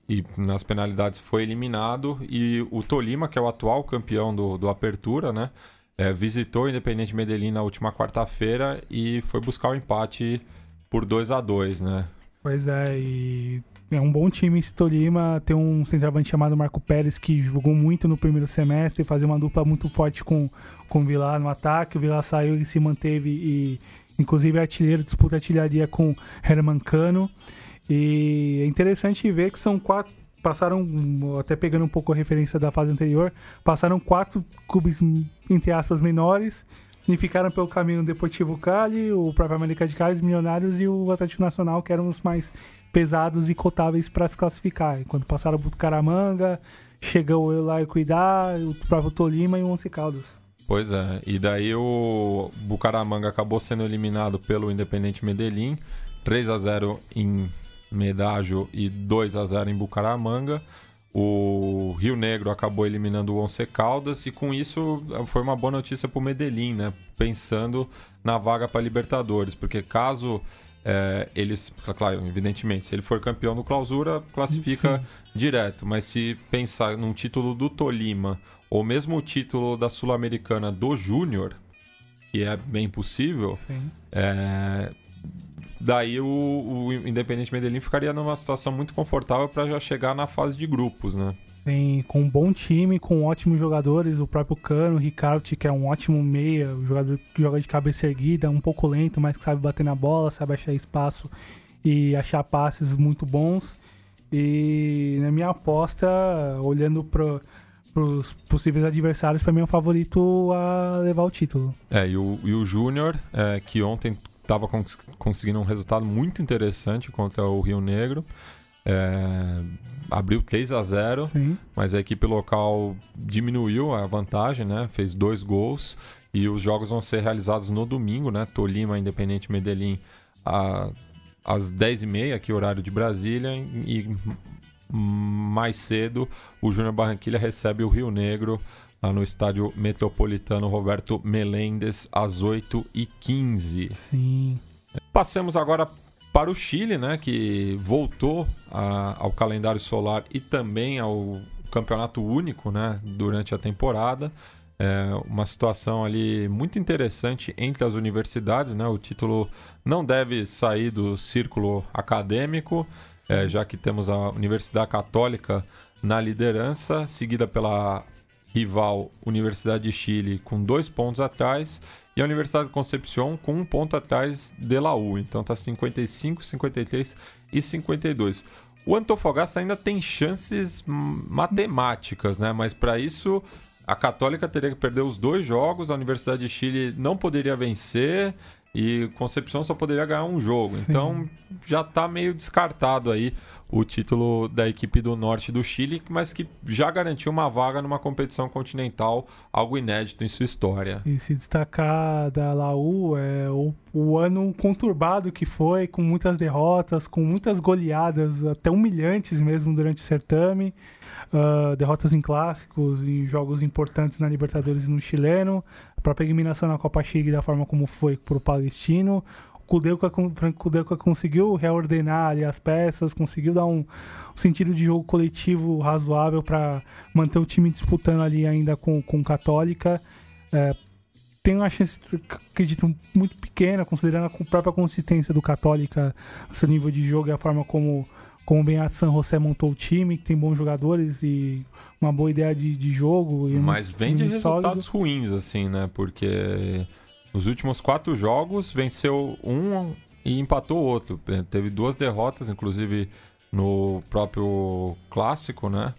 e nas penalidades foi eliminado e o Tolima, que é o atual campeão do, do Apertura, né, é, visitou o Independente Medellín na última quarta-feira e foi buscar o empate por 2 a 2 né? Pois é, e é um bom time esse Tolima. Tem um centroavante chamado Marco Pérez que jogou muito no primeiro semestre, fazia uma dupla muito forte com, com o Vilar no ataque. O Vilar saiu e se manteve e inclusive é artilheiro, disputa artilharia com Herman Cano. E é interessante ver que são quatro. Passaram, até pegando um pouco a referência da fase anterior, passaram quatro clubes, entre aspas, menores e ficaram pelo caminho o Deportivo Cali, o próprio América de Cali, os Milionários e o Atlético Nacional, que eram os mais pesados e cotáveis para se classificar. Quando passaram o Bucaramanga, chegou o Elar Cuidar, o próprio Tolima e o Once Caldas. Pois é, e daí o Bucaramanga acabou sendo eliminado pelo Independente Medellín, 3 a 0 em Medágio e 2 a 0 em Bucaramanga o Rio Negro acabou eliminando o Once Caldas e com isso foi uma boa notícia para o Medellín, né? Pensando na vaga para Libertadores, porque caso é, eles, claro, evidentemente, se ele for campeão do Clausura, classifica Sim. direto, mas se pensar num título do Tolima ou mesmo o título da Sul-Americana do Júnior, que é bem possível, é, daí o, o Independente Medellín ficaria numa situação muito confortável para já chegar na fase de grupos, né? Sim, com um bom time, com ótimos jogadores, o próprio Cano, o Ricardo, que é um ótimo meia, o jogador que joga de cabeça erguida, um pouco lento, mas que sabe bater na bola, sabe achar espaço e achar passes muito bons. E na minha aposta, olhando para os possíveis adversários, para mim é o favorito a levar o título. É, e o, e o Júnior, é, que ontem estava cons conseguindo um resultado muito interessante contra o Rio Negro. É, abriu 3 a 0 Sim. mas a equipe local diminuiu a vantagem, né? fez dois gols e os jogos vão ser realizados no domingo, né? Tolima, Independente Medellín, a, às 10h30, aqui horário de Brasília, e mais cedo o Júnior Barranquilha recebe o Rio Negro lá no estádio metropolitano Roberto Melendes, às 8h15. Sim. Passemos agora para o Chile, né, que voltou a, ao calendário solar e também ao campeonato único né, durante a temporada. É uma situação ali muito interessante entre as universidades. Né? O título não deve sair do círculo acadêmico, é, já que temos a Universidade Católica na liderança, seguida pela rival Universidade de Chile com dois pontos atrás e a Universidade de Concepción com um ponto atrás de Laú. Então tá 55, 53 e 52. O Antofagasta ainda tem chances matemáticas, né? Mas para isso a Católica teria que perder os dois jogos, a Universidade de Chile não poderia vencer. e Concepción só poderia ganhar um jogo. Então já está meio descartado aí o título da equipe do norte do Chile, mas que já garantiu uma vaga numa competição continental, algo inédito em sua história. E se destacar da Laú é o, o ano conturbado que foi, com muitas derrotas, com muitas goleadas, até humilhantes mesmo durante o certame. Uh, derrotas em clássicos e jogos importantes na Libertadores no chileno, a própria eliminação na Copa Chile da forma como foi para o palestino. O Kudelka, Frank Kudelka conseguiu reordenar ali as peças, conseguiu dar um, um sentido de jogo coletivo razoável para manter o time disputando ali ainda com, com Católica. É, tem uma chance, acredito, muito pequena, considerando a própria consistência do Católica, seu nível de jogo e a forma como como bem a San José montou o time, que tem bons jogadores e uma boa ideia de, de jogo. Mas vem de resultados sólido. ruins, assim, né? Porque nos últimos quatro jogos venceu um e empatou outro. Teve duas derrotas, inclusive no próprio clássico, né?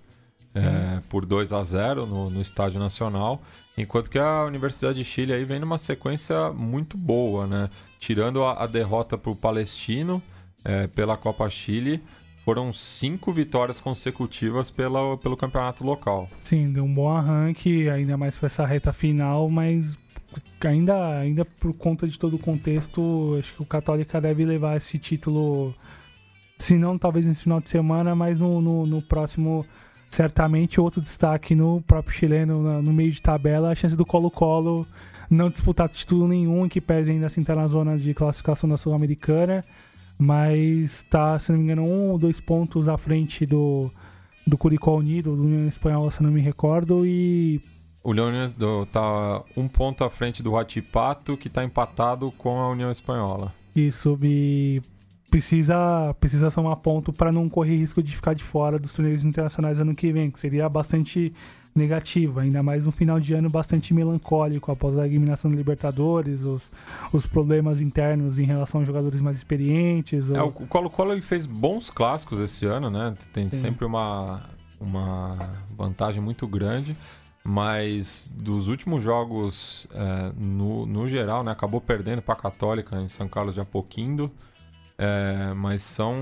É, por 2 a 0 no, no, Estádio Nacional, enquanto que a Universidade de Chile aí vem numa sequência muito boa, né? Tirando a, a derrota para o Palestino é, pela Copa Chile, foram cinco vitórias consecutivas pela, pelo campeonato local. Sim, deu um bom arranque, ainda mais para essa reta final, mas ainda, ainda por conta de todo o contexto, acho que o Católica deve levar esse título, se não talvez nesse final de semana, mas no, no, no próximo, certamente. Outro destaque no próprio chileno, no meio de tabela, a chance do Colo-Colo não disputar título nenhum, que pese ainda assim estar na zona de classificação da Sul-Americana mas está, se não me engano, um ou dois pontos à frente do, do Curicó Unido, do União Espanhola, se não me recordo, e... O União está um ponto à frente do Ratipato, que está empatado com a União Espanhola. Isso, e precisa, precisa somar ponto para não correr risco de ficar de fora dos torneios internacionais ano que vem, que seria bastante negativa, ainda mais um final de ano bastante melancólico após a eliminação do Libertadores, os, os problemas internos em relação aos jogadores mais experientes. É, o Colo-Colo ele fez bons clássicos esse ano, né? Tem Sim. sempre uma, uma vantagem muito grande. Mas dos últimos jogos, é, no, no geral, né, acabou perdendo para a Católica em São Carlos de Apoquindo. É, mas são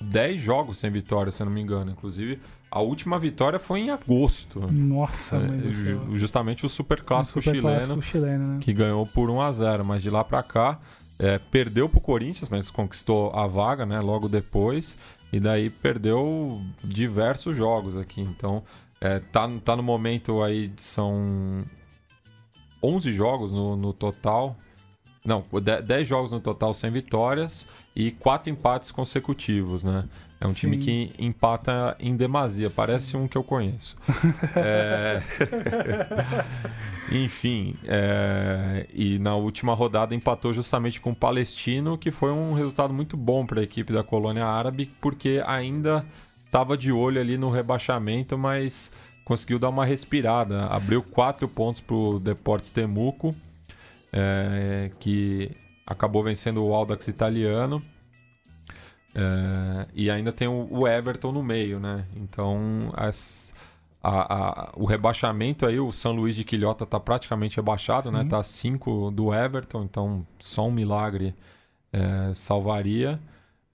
10 jogos sem vitória, se eu não me engano. Inclusive, a última vitória foi em agosto. Nossa, é, Justamente o Super chileno, chileno né? que ganhou por 1 a 0 Mas de lá para cá, é, perdeu pro Corinthians, mas conquistou a vaga né, logo depois. E daí perdeu diversos jogos aqui. Então, é, tá, tá no momento aí, são 11 jogos no, no total. Não, 10 jogos no total sem vitórias e 4 empates consecutivos, né? É um time Sim. que empata em demasia, parece um que eu conheço. é... Enfim, é... e na última rodada empatou justamente com o Palestino, que foi um resultado muito bom para a equipe da colônia árabe, porque ainda estava de olho ali no rebaixamento, mas conseguiu dar uma respirada. Abriu 4 pontos para o Deportes Temuco é, que acabou vencendo o Audax italiano. É, e ainda tem o, o, Everton no meio, né? Então as, a, a, o rebaixamento aí, o São Luís de Quilhota está praticamente rebaixado, né? Sim. né? Tá 5 do Everton, então só um milagre é, salvaria.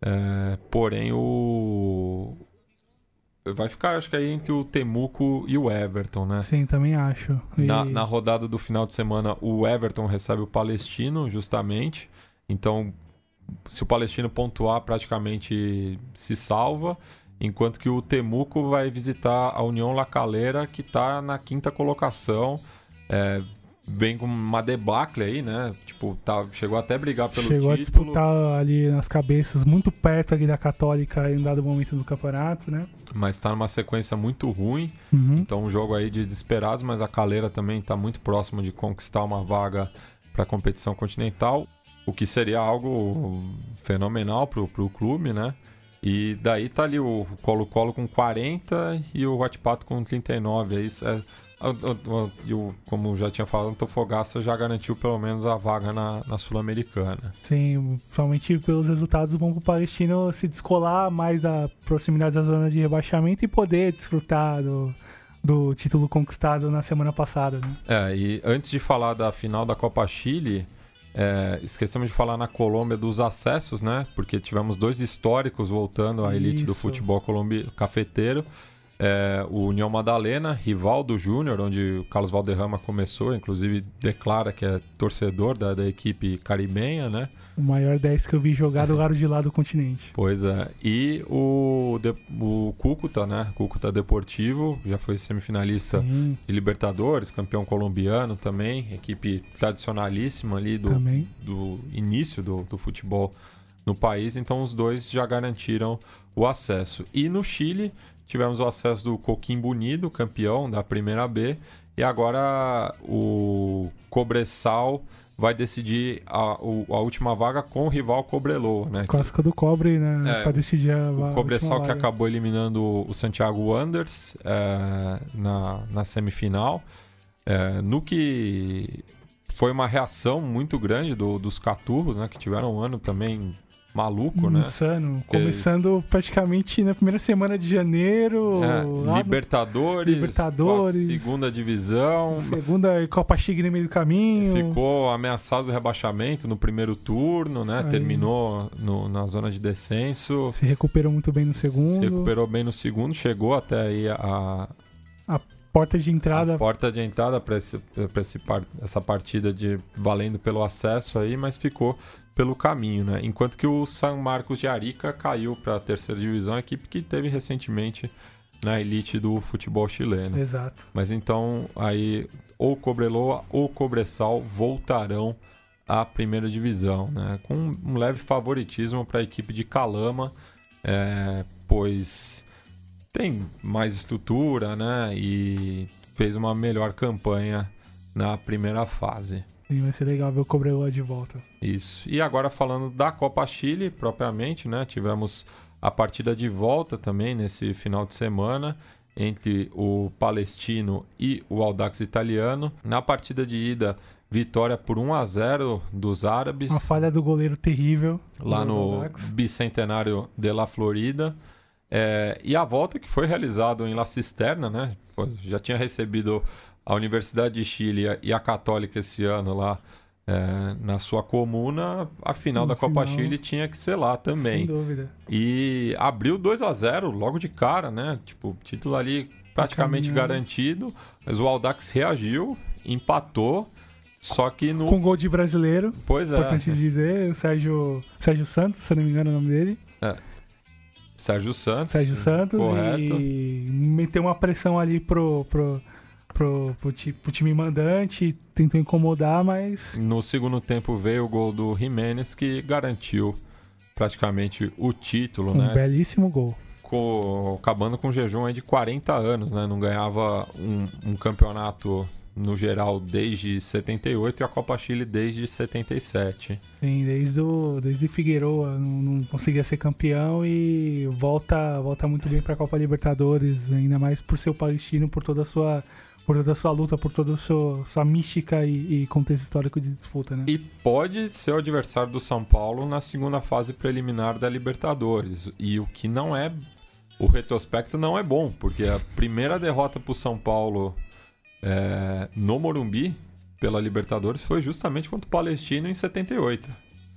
É, porém, o, vai ficar, acho que aí entre o Temuco e o Everton, né? Sim, também acho. E... Na, na, rodada do final de semana, o Everton recebe o Palestino, justamente. Então, se o Palestino pontuar, praticamente se salva. Enquanto que o Temuco vai visitar a União La Calera, que está na quinta colocação. É, vem com uma debacle aí, né? Tipo, tá, chegou até a brigar pelo chegou título. Chegou a disputar ali nas cabeças, muito perto ali da Católica em um dado momento do campeonato, né? Mas tá numa sequência muito ruim. Uhum. Então, um jogo aí de desesperados, mas a Caleira também tá muito próximo de conquistar uma vaga para a competição continental, o que seria algo fenomenal pro, pro clube, né? E daí tá ali o Colo-Colo com 40 e o Watpato com 39. Aí é eu, como já tinha falado, o Antofagasta já garantiu pelo menos a vaga na, na Sul-Americana. Sim, principalmente pelos resultados bom para o Palestino se descolar mais da proximidade da zona de rebaixamento e poder desfrutar do, do título conquistado na semana passada. Né? É, e antes de falar da final da Copa Chile, É, esquecemos de falar na Colômbia dos acessos, né? Porque tivemos dois históricos voltando à elite do Isso. futebol colombi cafeteiro. É, o União Madalena, rival do Júnior, onde o Carlos Valderrama começou, inclusive declara que é torcedor da, da equipe caribenha, né? O maior 10 que eu vi jogar do lado de lá do continente. Pois é. E o, de, o Cúcuta, né? Cúcuta Deportivo, já foi semifinalista Sim, de Libertadores, campeão colombiano também, equipe tradicionalíssima ali do, também. do início do, do futebol no país, então os dois já garantiram o acesso. E no Chile tivemos o acesso do Coquimbo Unido, campeão da primeira B, e agora o Cobressal vai decidir a, o- a última vaga com o rival Cobreloa, né? Clássica do Cobre, né? É, pra decidir a, O a Cobressal que vaga. acabou eliminando o Santiago Wanderers é, na, na semifinal. É, no que foi uma reação muito grande do- dos Caturros, né? Que tiveram um ano também maluco, né? Insano. Começando praticamente na primeira semana de janeiro. É, Libertadores, Libertadores. a segunda divisão, Segunda Copa Chig no meio do caminho. ficou ameaçado de rebaixamento no primeiro turno, né? Aí. Terminou no- na zona de descenso, Se recuperou muito bem no segundo. se recuperou bem no segundo, chegou até aí a, Porta de entrada. a porta de entrada para essa partida de valendo pelo acesso aí, mas ficou pelo caminho, né? Enquanto que o San Marcos de Arica caiu para a terceira divisão, a equipe que teve recentemente na elite do futebol chileno. Exato. Mas então aí ou Cobreloa ou Cobressal voltarão à primeira divisão, né? Com um leve favoritismo para a equipe de Calama, é, pois tem mais estrutura, né? E fez uma melhor campanha na primeira fase. Sim, vai ser legal ver o Cobreloa de volta. Isso. E agora falando da Copa Chile propriamente, né? Tivemos a partida de volta também nesse final de semana entre o Palestino e o Audax Italiano. Na partida de ida, vitória por 1 a 0 dos árabes Uma falha do goleiro terrível. lá no Audax. Bicentenário de La Florida. É, e a volta que foi realizada em La Cisterna, né? Já tinha recebido a Universidade de Chile e a Católica esse ano lá é, na sua comuna. A final No da Copa final. Chile tinha que ser lá Sem também. dúvida. E abriu 2 a 0 logo de cara, né? Tipo, título ali praticamente Caminhando. garantido. Mas o Audax reagiu, empatou. Só que no. Com gol de brasileiro. Pois é. Importante dizer, o Sérgio, Sérgio Santos, se eu não me engano é o nome dele. Sérgio Santos. Sérgio Santos. Correto. E meteu uma pressão ali pro, pro, pro, pro, pro time mandante. Tentou incomodar, mas No segundo tempo veio o gol do Jimenez que garantiu praticamente o título, um né? belíssimo gol. Co- acabando com um jejum aí de 40 anos, né? Não ganhava um, um campeonato no geral desde 78 e a Copa Chile desde 77. Sim, desde o desde Figueroa não, não conseguia ser campeão e volta volta muito bem para a Copa Libertadores, ainda mais por ser o palestino, por toda a sua por toda a sua luta, por toda a sua, sua mística e, e contexto histórico de disputa, né? E pode ser o adversário do São Paulo na segunda fase preliminar da Libertadores. E o que não é. O retrospecto não é bom, porque a primeira derrota para o São Paulo é, no Morumbi pela Libertadores foi justamente contra o Palestino em 78.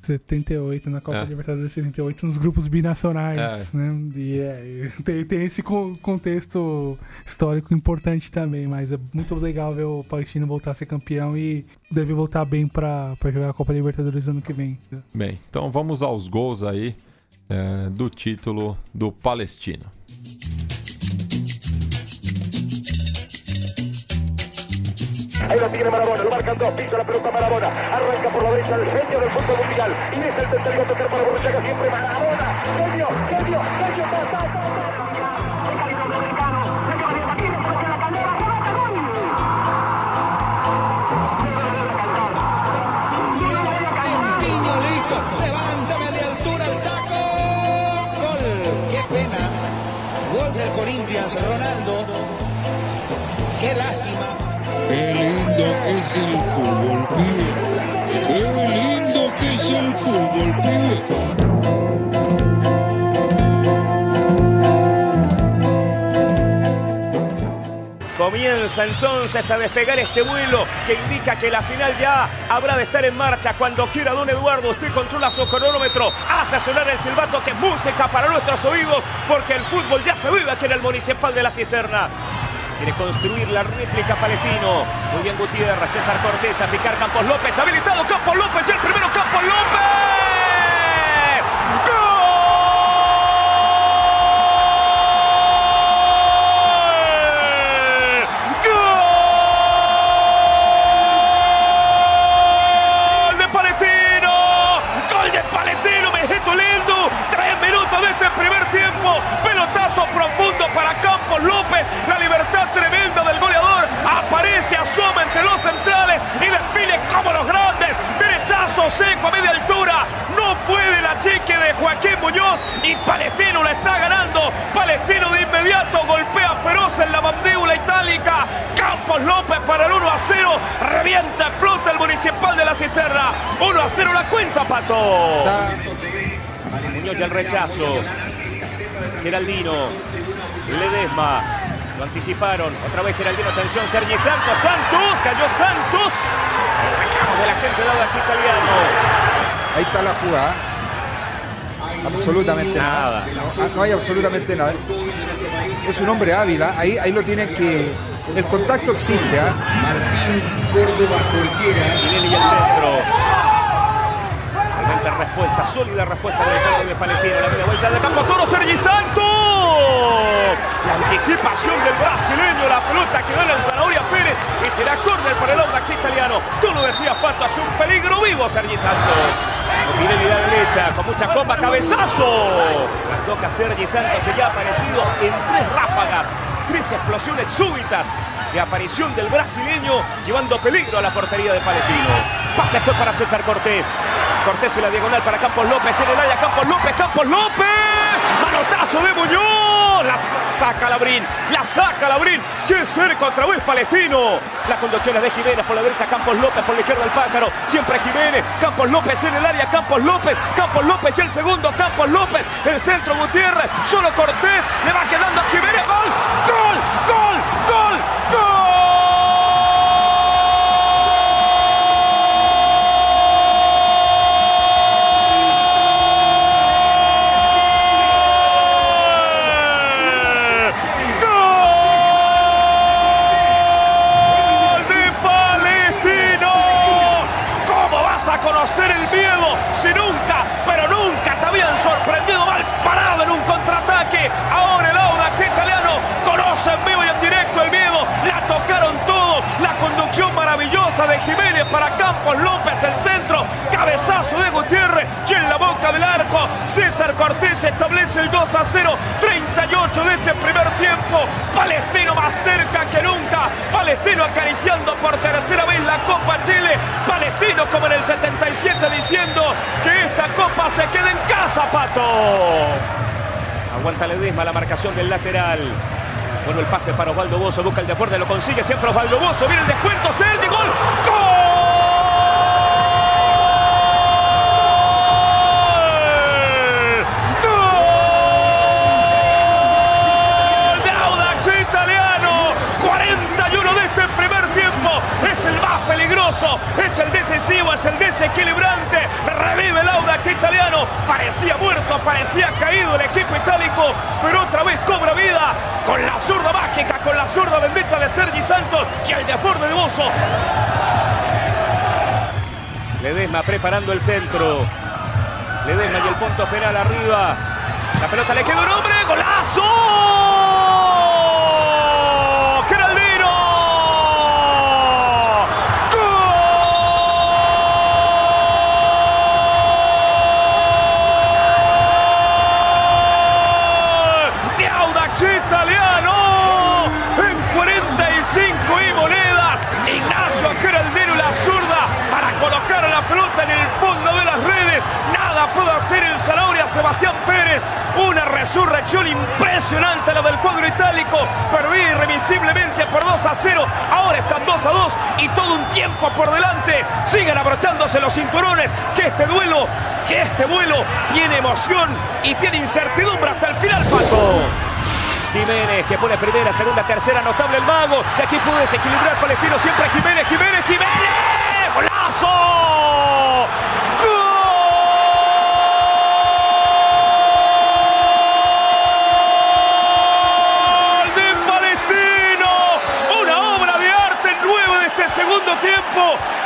78 na Copa É. Libertadores 78 nos grupos binacionais, É. né? E é, tem, tem esse co- contexto histórico importante também, mas é muito legal ver o Palestino voltar a ser campeão e deve voltar bem para jogar a Copa Libertadores ano que vem. Bem, então vamos aos gols aí é, do título do Palestino. Ahí lo tiene Marabona, lo marcan dos, pisa la pelota Marabona, arranca por la derecha el genio del fútbol mundial, y es el tercero a tocar para Borruchaga siempre Marabona, genio, genio, genio, el del Corinthians, Ronaldo. Qué lástima. Que es el fútbol. Qué lindo que es el fútbol, pibe. Comienza entonces a despegar este vuelo que indica que la final ya habrá de estar en marcha. Cuando quiera don Eduardo, usted controla su cronómetro, hace sonar el silbato que es música para nuestros oídos, porque el fútbol ya se vive aquí en el Municipal de la Cisterna. Quiere construir la réplica palestino. Muy bien Gutiérrez, César Cortés, a picar Campos López, habilitado Campos López, ya el primero Campos López. 1 a 0 la cuenta, Pato. Muñoz ya el rechazo. Geraldino. Ledesma. Lo anticiparon. Otra vez Geraldino. Atención, Sergi Santos. Santos. Cayó Santos. El reclamo de la gente de Audax Italiano. Ahí está la jugada. Absolutamente nada. No, no hay absolutamente nada. Es un hombre hábil. ¿ah? Ahí, ahí lo tienen que. El contacto existe. ¿ah? Córdoba Jorquera. Tinelli y el centro. Excelente respuesta, sólida respuesta del de Palestino. La media vuelta de campo toro, Sergi Santos. La anticipación del brasileño, la pelota quedó en el Zanahoria Pérez y será córner para el Audax italiano. Tú lo decías, Pato, es un peligro vivo Sergi Santos. Tinelli la derecha, con mucha copa, cabezazo. La toca Sergi Santos, que ya ha aparecido en tres ráfagas, tres explosiones súbitas de aparición del brasileño, llevando peligro a la portería de Palestino. Pase fue para César Cortés. Cortés en la diagonal para Campos López, en el área Campos López, Campos López. Manotazo de Muñoz. La saca Labrín, la saca Labrín. Quiere ser contra vez Palestino. La conducción de Jiménez por la derecha, Campos López por la izquierda el pájaro. Siempre Jiménez, Campos López en el área, Campos López, Campos López y el segundo, Campos López. El centro Gutiérrez, solo Cortés. Le va quedando a Jiménez. Gol, gol, para Campos López, el centro. Cabezazo de Gutiérrez y en la boca del arco. César Cortés establece el 2 a 0. 38 de este primer tiempo. Palestino más cerca que nunca. Palestino acariciando por tercera vez la Copa Chile. Palestino como en el 77 diciendo que esta copa se quede en casa, Pato. Aguanta Ledesma la marcación del lateral. Bueno, el pase para Osvaldo Bozo, busca el deporte, lo consigue siempre Osvaldo Bozo. Viene el descuento, Sergi, gol. ¡Gol! Peligroso, es el decisivo, es el desequilibrante. Revive el Audax italiano. Parecía muerto, parecía caído el equipo itálico, pero otra vez cobra vida con la zurda mágica, con la zurda bendita de Sergi Santos y el desborde de Bozo. Ledesma preparando el centro. Ledesma y el punto penal arriba. La pelota le queda un hombre. Sebastián Pérez. Una resurrección impresionante la del cuadro itálico. Perdí irremisiblemente por 2 a 0. Ahora están 2 a 2 y todo un tiempo por delante. Siguen abrochándose los cinturones. Que este duelo, que este vuelo tiene emoción y tiene incertidumbre hasta el final, Pato. Jiménez que pone primera, segunda, tercera, notable el mago. Y aquí pudo desequilibrar Palestino siempre Jiménez, Jiménez, Jiménez.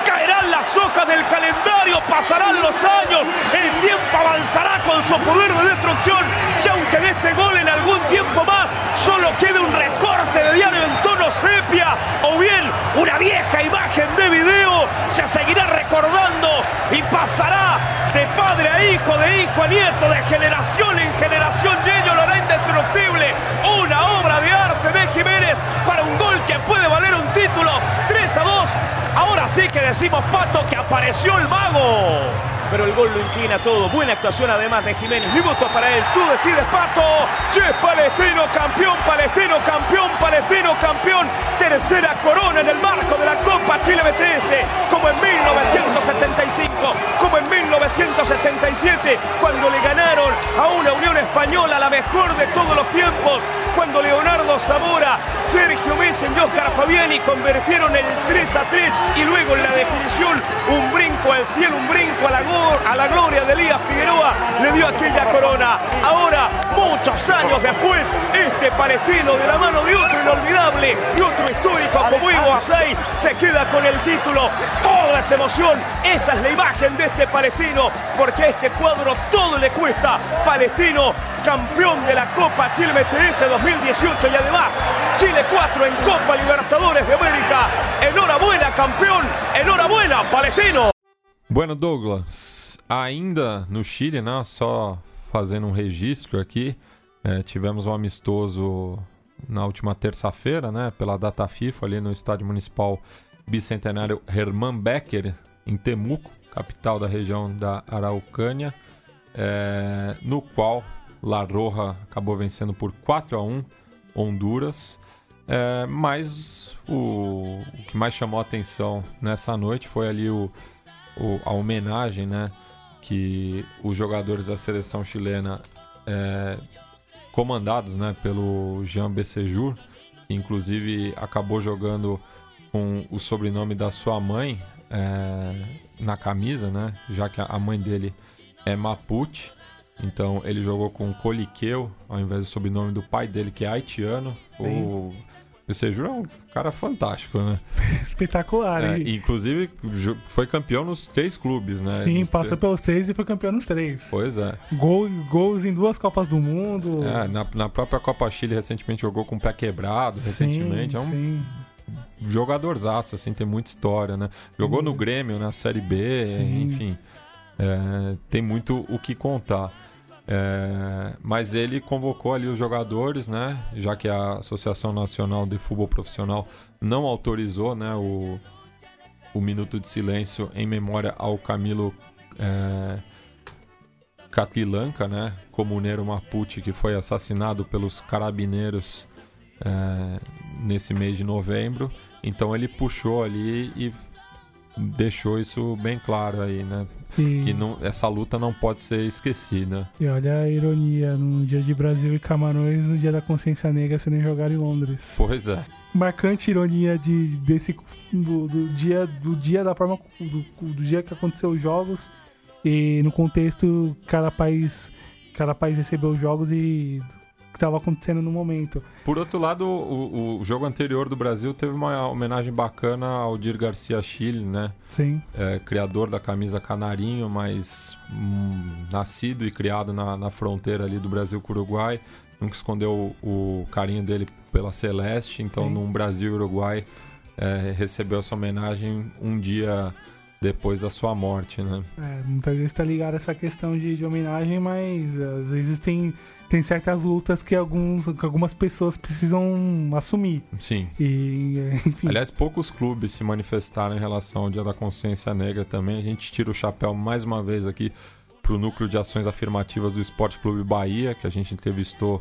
Caerán las hojas del calendario, pasarán los años, el tiempo avanzará con su poder de destrucción. Y aunque de este gol en algún tiempo más solo quede un recorte de diario en tono sepia o bien una vieja imagen de video, se seguirá recordando y pasará de padre a hijo, de hijo a nieto, de generación en generación. Y ello lo hará indestructible. Una obra de arte de Jiménez para un gol que puede valer un título. 3 a 2. Ahora sí que decimos, Pato, que apareció el mago. Pero el gol lo inclina todo. Buena actuación además de Jiménez. Mi voto para él. Tú decides, Pato. Che, Palestino campeón, Palestino campeón, Palestino campeón. Tercera corona en el marco de la Copa Chile BTS. Como en 1975, como en 1977, cuando le ganaron a una Unión Española, la mejor de todos los tiempos. Cuando Leonardo Zamora, Sergio Messen y Oscar Fabiani convirtieron el 3 a 3 y luego en la definición un brinco al cielo, un brinco a la, gloria de Elías Figueroa le dio aquella corona. Ahora, muchos años después, este palestino de la mano de otro inolvidable y otro histórico como Ivo Asai se queda con el título. Toda esa emoción, esa es la imagen de este palestino, porque a este cuadro todo le cuesta. Palestino campeón de la Copa Chile MTS 2018 y además Chile 4 en Copa Libertadores de América. Enhorabuena, campeón. Enhorabuena, Palestino. Bueno, Douglas, ainda no Chile, né? Só fazendo um registro aqui, é, tivemos um amistoso na última terça-feira, né? Pela data FIFA ali no Estádio Municipal Bicentenário Hermann Becker, em Temuco, capital da região da Araucânia, é, no qual La Roja acabou vencendo por 4 a 1 Honduras. É, mas o, o que mais chamou a atenção nessa noite foi ali o, o- a homenagem né, que os jogadores da seleção chilena, é, comandados né, pelo Jean Becejur, inclusive acabou jogando com o sobrenome da sua mãe é, na camisa, né, já que a mãe dele é Mapuche. Então ele jogou com Coliqueu ao invés do sobrenome do pai dele, que é haitiano. O Becejur é um cara fantástico, né? Espetacular. É, e- inclusive foi campeão nos três clubes, né? Sim, Nos passou três- pelos três e foi campeão nos três. Pois é. Gol, gols em duas Copas do Mundo. É, na, na própria Copa Chile recentemente jogou com o pé quebrado, recentemente. é um sim. jogadorzaço, assim, tem muita história, né? Jogou no Grêmio, na Série B, Sim. enfim. é, tem muito o que contar. É, mas ele convocou ali os jogadores, né? Já que a Associação Nacional de Futebol Profissional não autorizou, né? O, o minuto de silêncio em memória ao Camilo é, Catlilanca, né? Comuneiro Mapuche que foi assassinado pelos carabineiros é, nesse mês de novembro. Então ele puxou ali e deixou isso bem claro aí, né? E- Que não, essa luta não pode ser esquecida. E olha a ironia, no dia de Brasil e Camarões, no dia da consciência negra serem jogar em Londres. Pois é. Marcante ironia de, desse, do, do dia, do dia da forma, do, do dia que aconteceu os jogos e no contexto cada país, cada país recebeu os jogos e estava acontecendo no momento. Por outro lado, o, o jogo anterior do Brasil teve uma homenagem bacana ao Dir Garcia Chile, né? Sim. É, criador da camisa Canarinho, mas hum, nascido e criado na, na fronteira ali do Brasil com o Uruguai. Nunca escondeu o, o carinho dele pela Celeste, então Sim. num Brasil e Uruguai é, recebeu essa homenagem um dia depois da sua morte, né? É, muitas vezes está ligado essa questão de, de homenagem, mas às vezes tem, tem certas lutas que, alguns, que algumas pessoas precisam assumir. Sim. E, enfim. Aliás, poucos clubes se manifestaram em relação ao Dia da Consciência Negra também. A gente tira o chapéu mais uma vez aqui para o Núcleo de Ações Afirmativas do Esporte Clube Bahia, que a gente entrevistou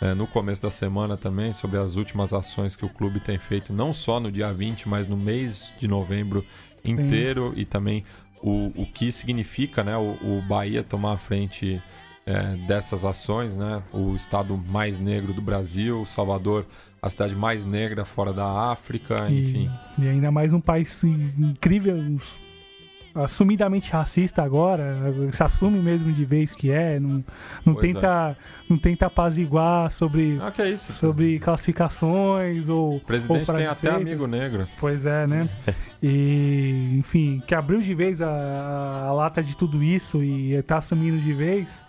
eh, no começo da semana também, sobre as últimas ações que o clube tem feito, não só no dia 20, mas no mês de novembro inteiro e também o, o que significa né, o, o Bahia tomar a frente é, dessas ações, né? O estado mais negro do Brasil, Salvador, a cidade mais negra fora da África, E- enfim. E, ainda mais um país incrível, assumidamente racista agora, se assume mesmo de vez que é, não, não Pois tenta não tenta apaziguar sobre Ah, é isso? sobre classificações ou O presidente ou tem até amigo negro. Pois é, né? E, enfim, que abriu de vez a, a lata de tudo isso e tá assumindo de vez.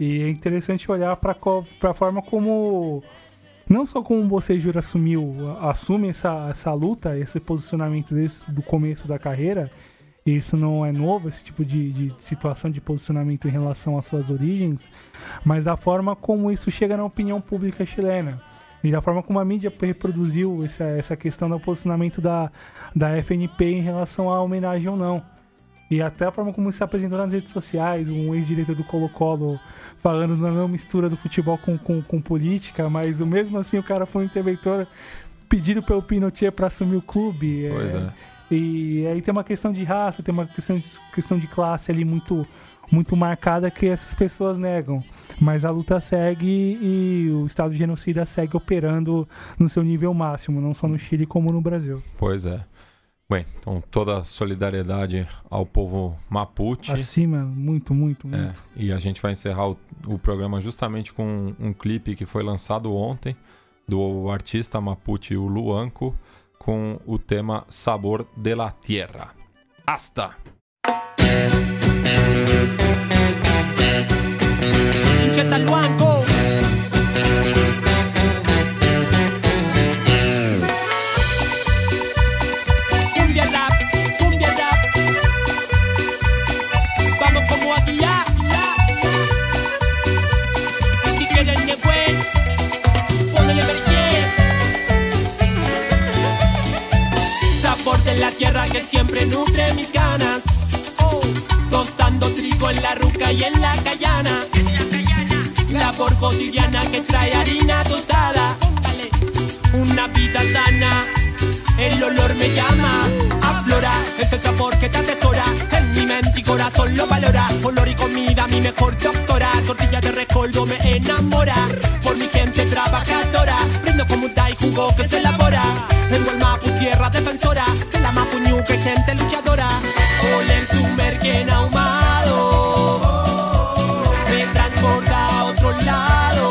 E é interessante olhar para a forma como. Não só como você Jura assumiu, assume essa, essa luta, esse posicionamento desse, do começo da carreira. E isso não é novo, esse tipo de, de situação de posicionamento em relação às suas origens, mas da forma como isso chega na opinião pública chilena. E da forma como a mídia reproduziu essa, essa questão do posicionamento da, da FNP em relação à homenagem ou não. E até a forma como isso se apresentou nas redes sociais, um ex-diretor do Colo-Colo falando na não mistura do futebol com, com, com política, mas o mesmo assim o cara foi um interventor pedido pelo Pinochet para assumir o clube. Pois é. E aí tem uma questão de raça, tem uma questão de, questão de classe ali muito, muito marcada que essas pessoas negam. Mas a luta segue e o Estado genocida segue operando no seu nível máximo, não só no Chile como no Brasil. Pois é. Bem, então toda a solidariedade ao povo Mapuche. Acima, muito, muito, muito. É, e a gente vai encerrar o, o programa justamente com um, um clipe que foi lançado ontem do artista Mapuche o Luanco com o tema Sabor de la Tierra. Hasta! Luanco. La tierra que siempre nutre mis ganas. Oh, tostando trigo en la ruca y en la callana. Labor cotidiana que trae harina tostada. Una vida sana, el olor me llama. Aflora ese sabor que te atesora. En mi mente y corazón lo valora. Olor y comida, mi mejor doctora. Tortilla de recoldo me enamora. Por mi gente trabajadora. Brindo como un y jugo que se elabora. Tengo el Mapu, tierra defensora. De la Mapu Ñu, que gente luchadora. Oler su merquen ahumado. Me transporta a otro lado.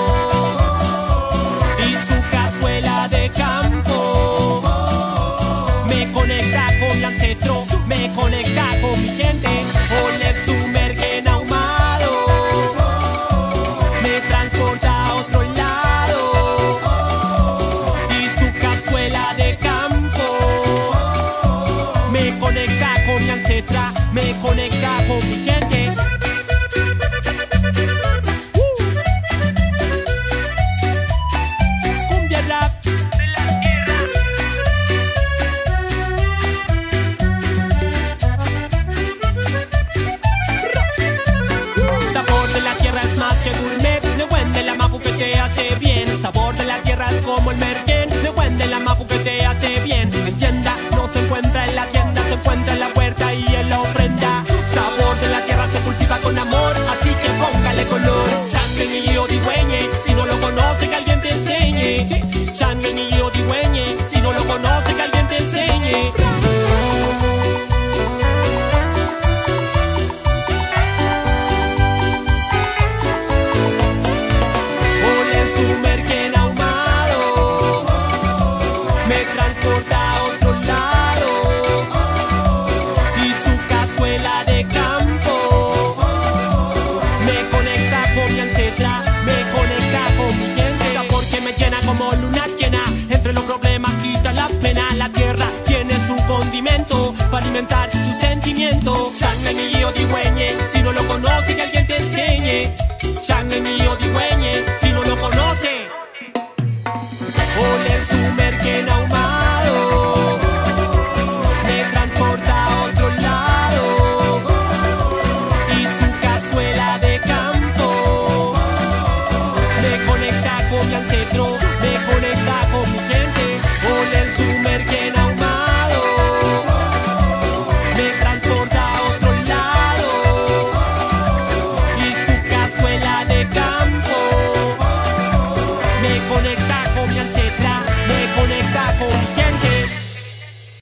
Y su cazuela de campo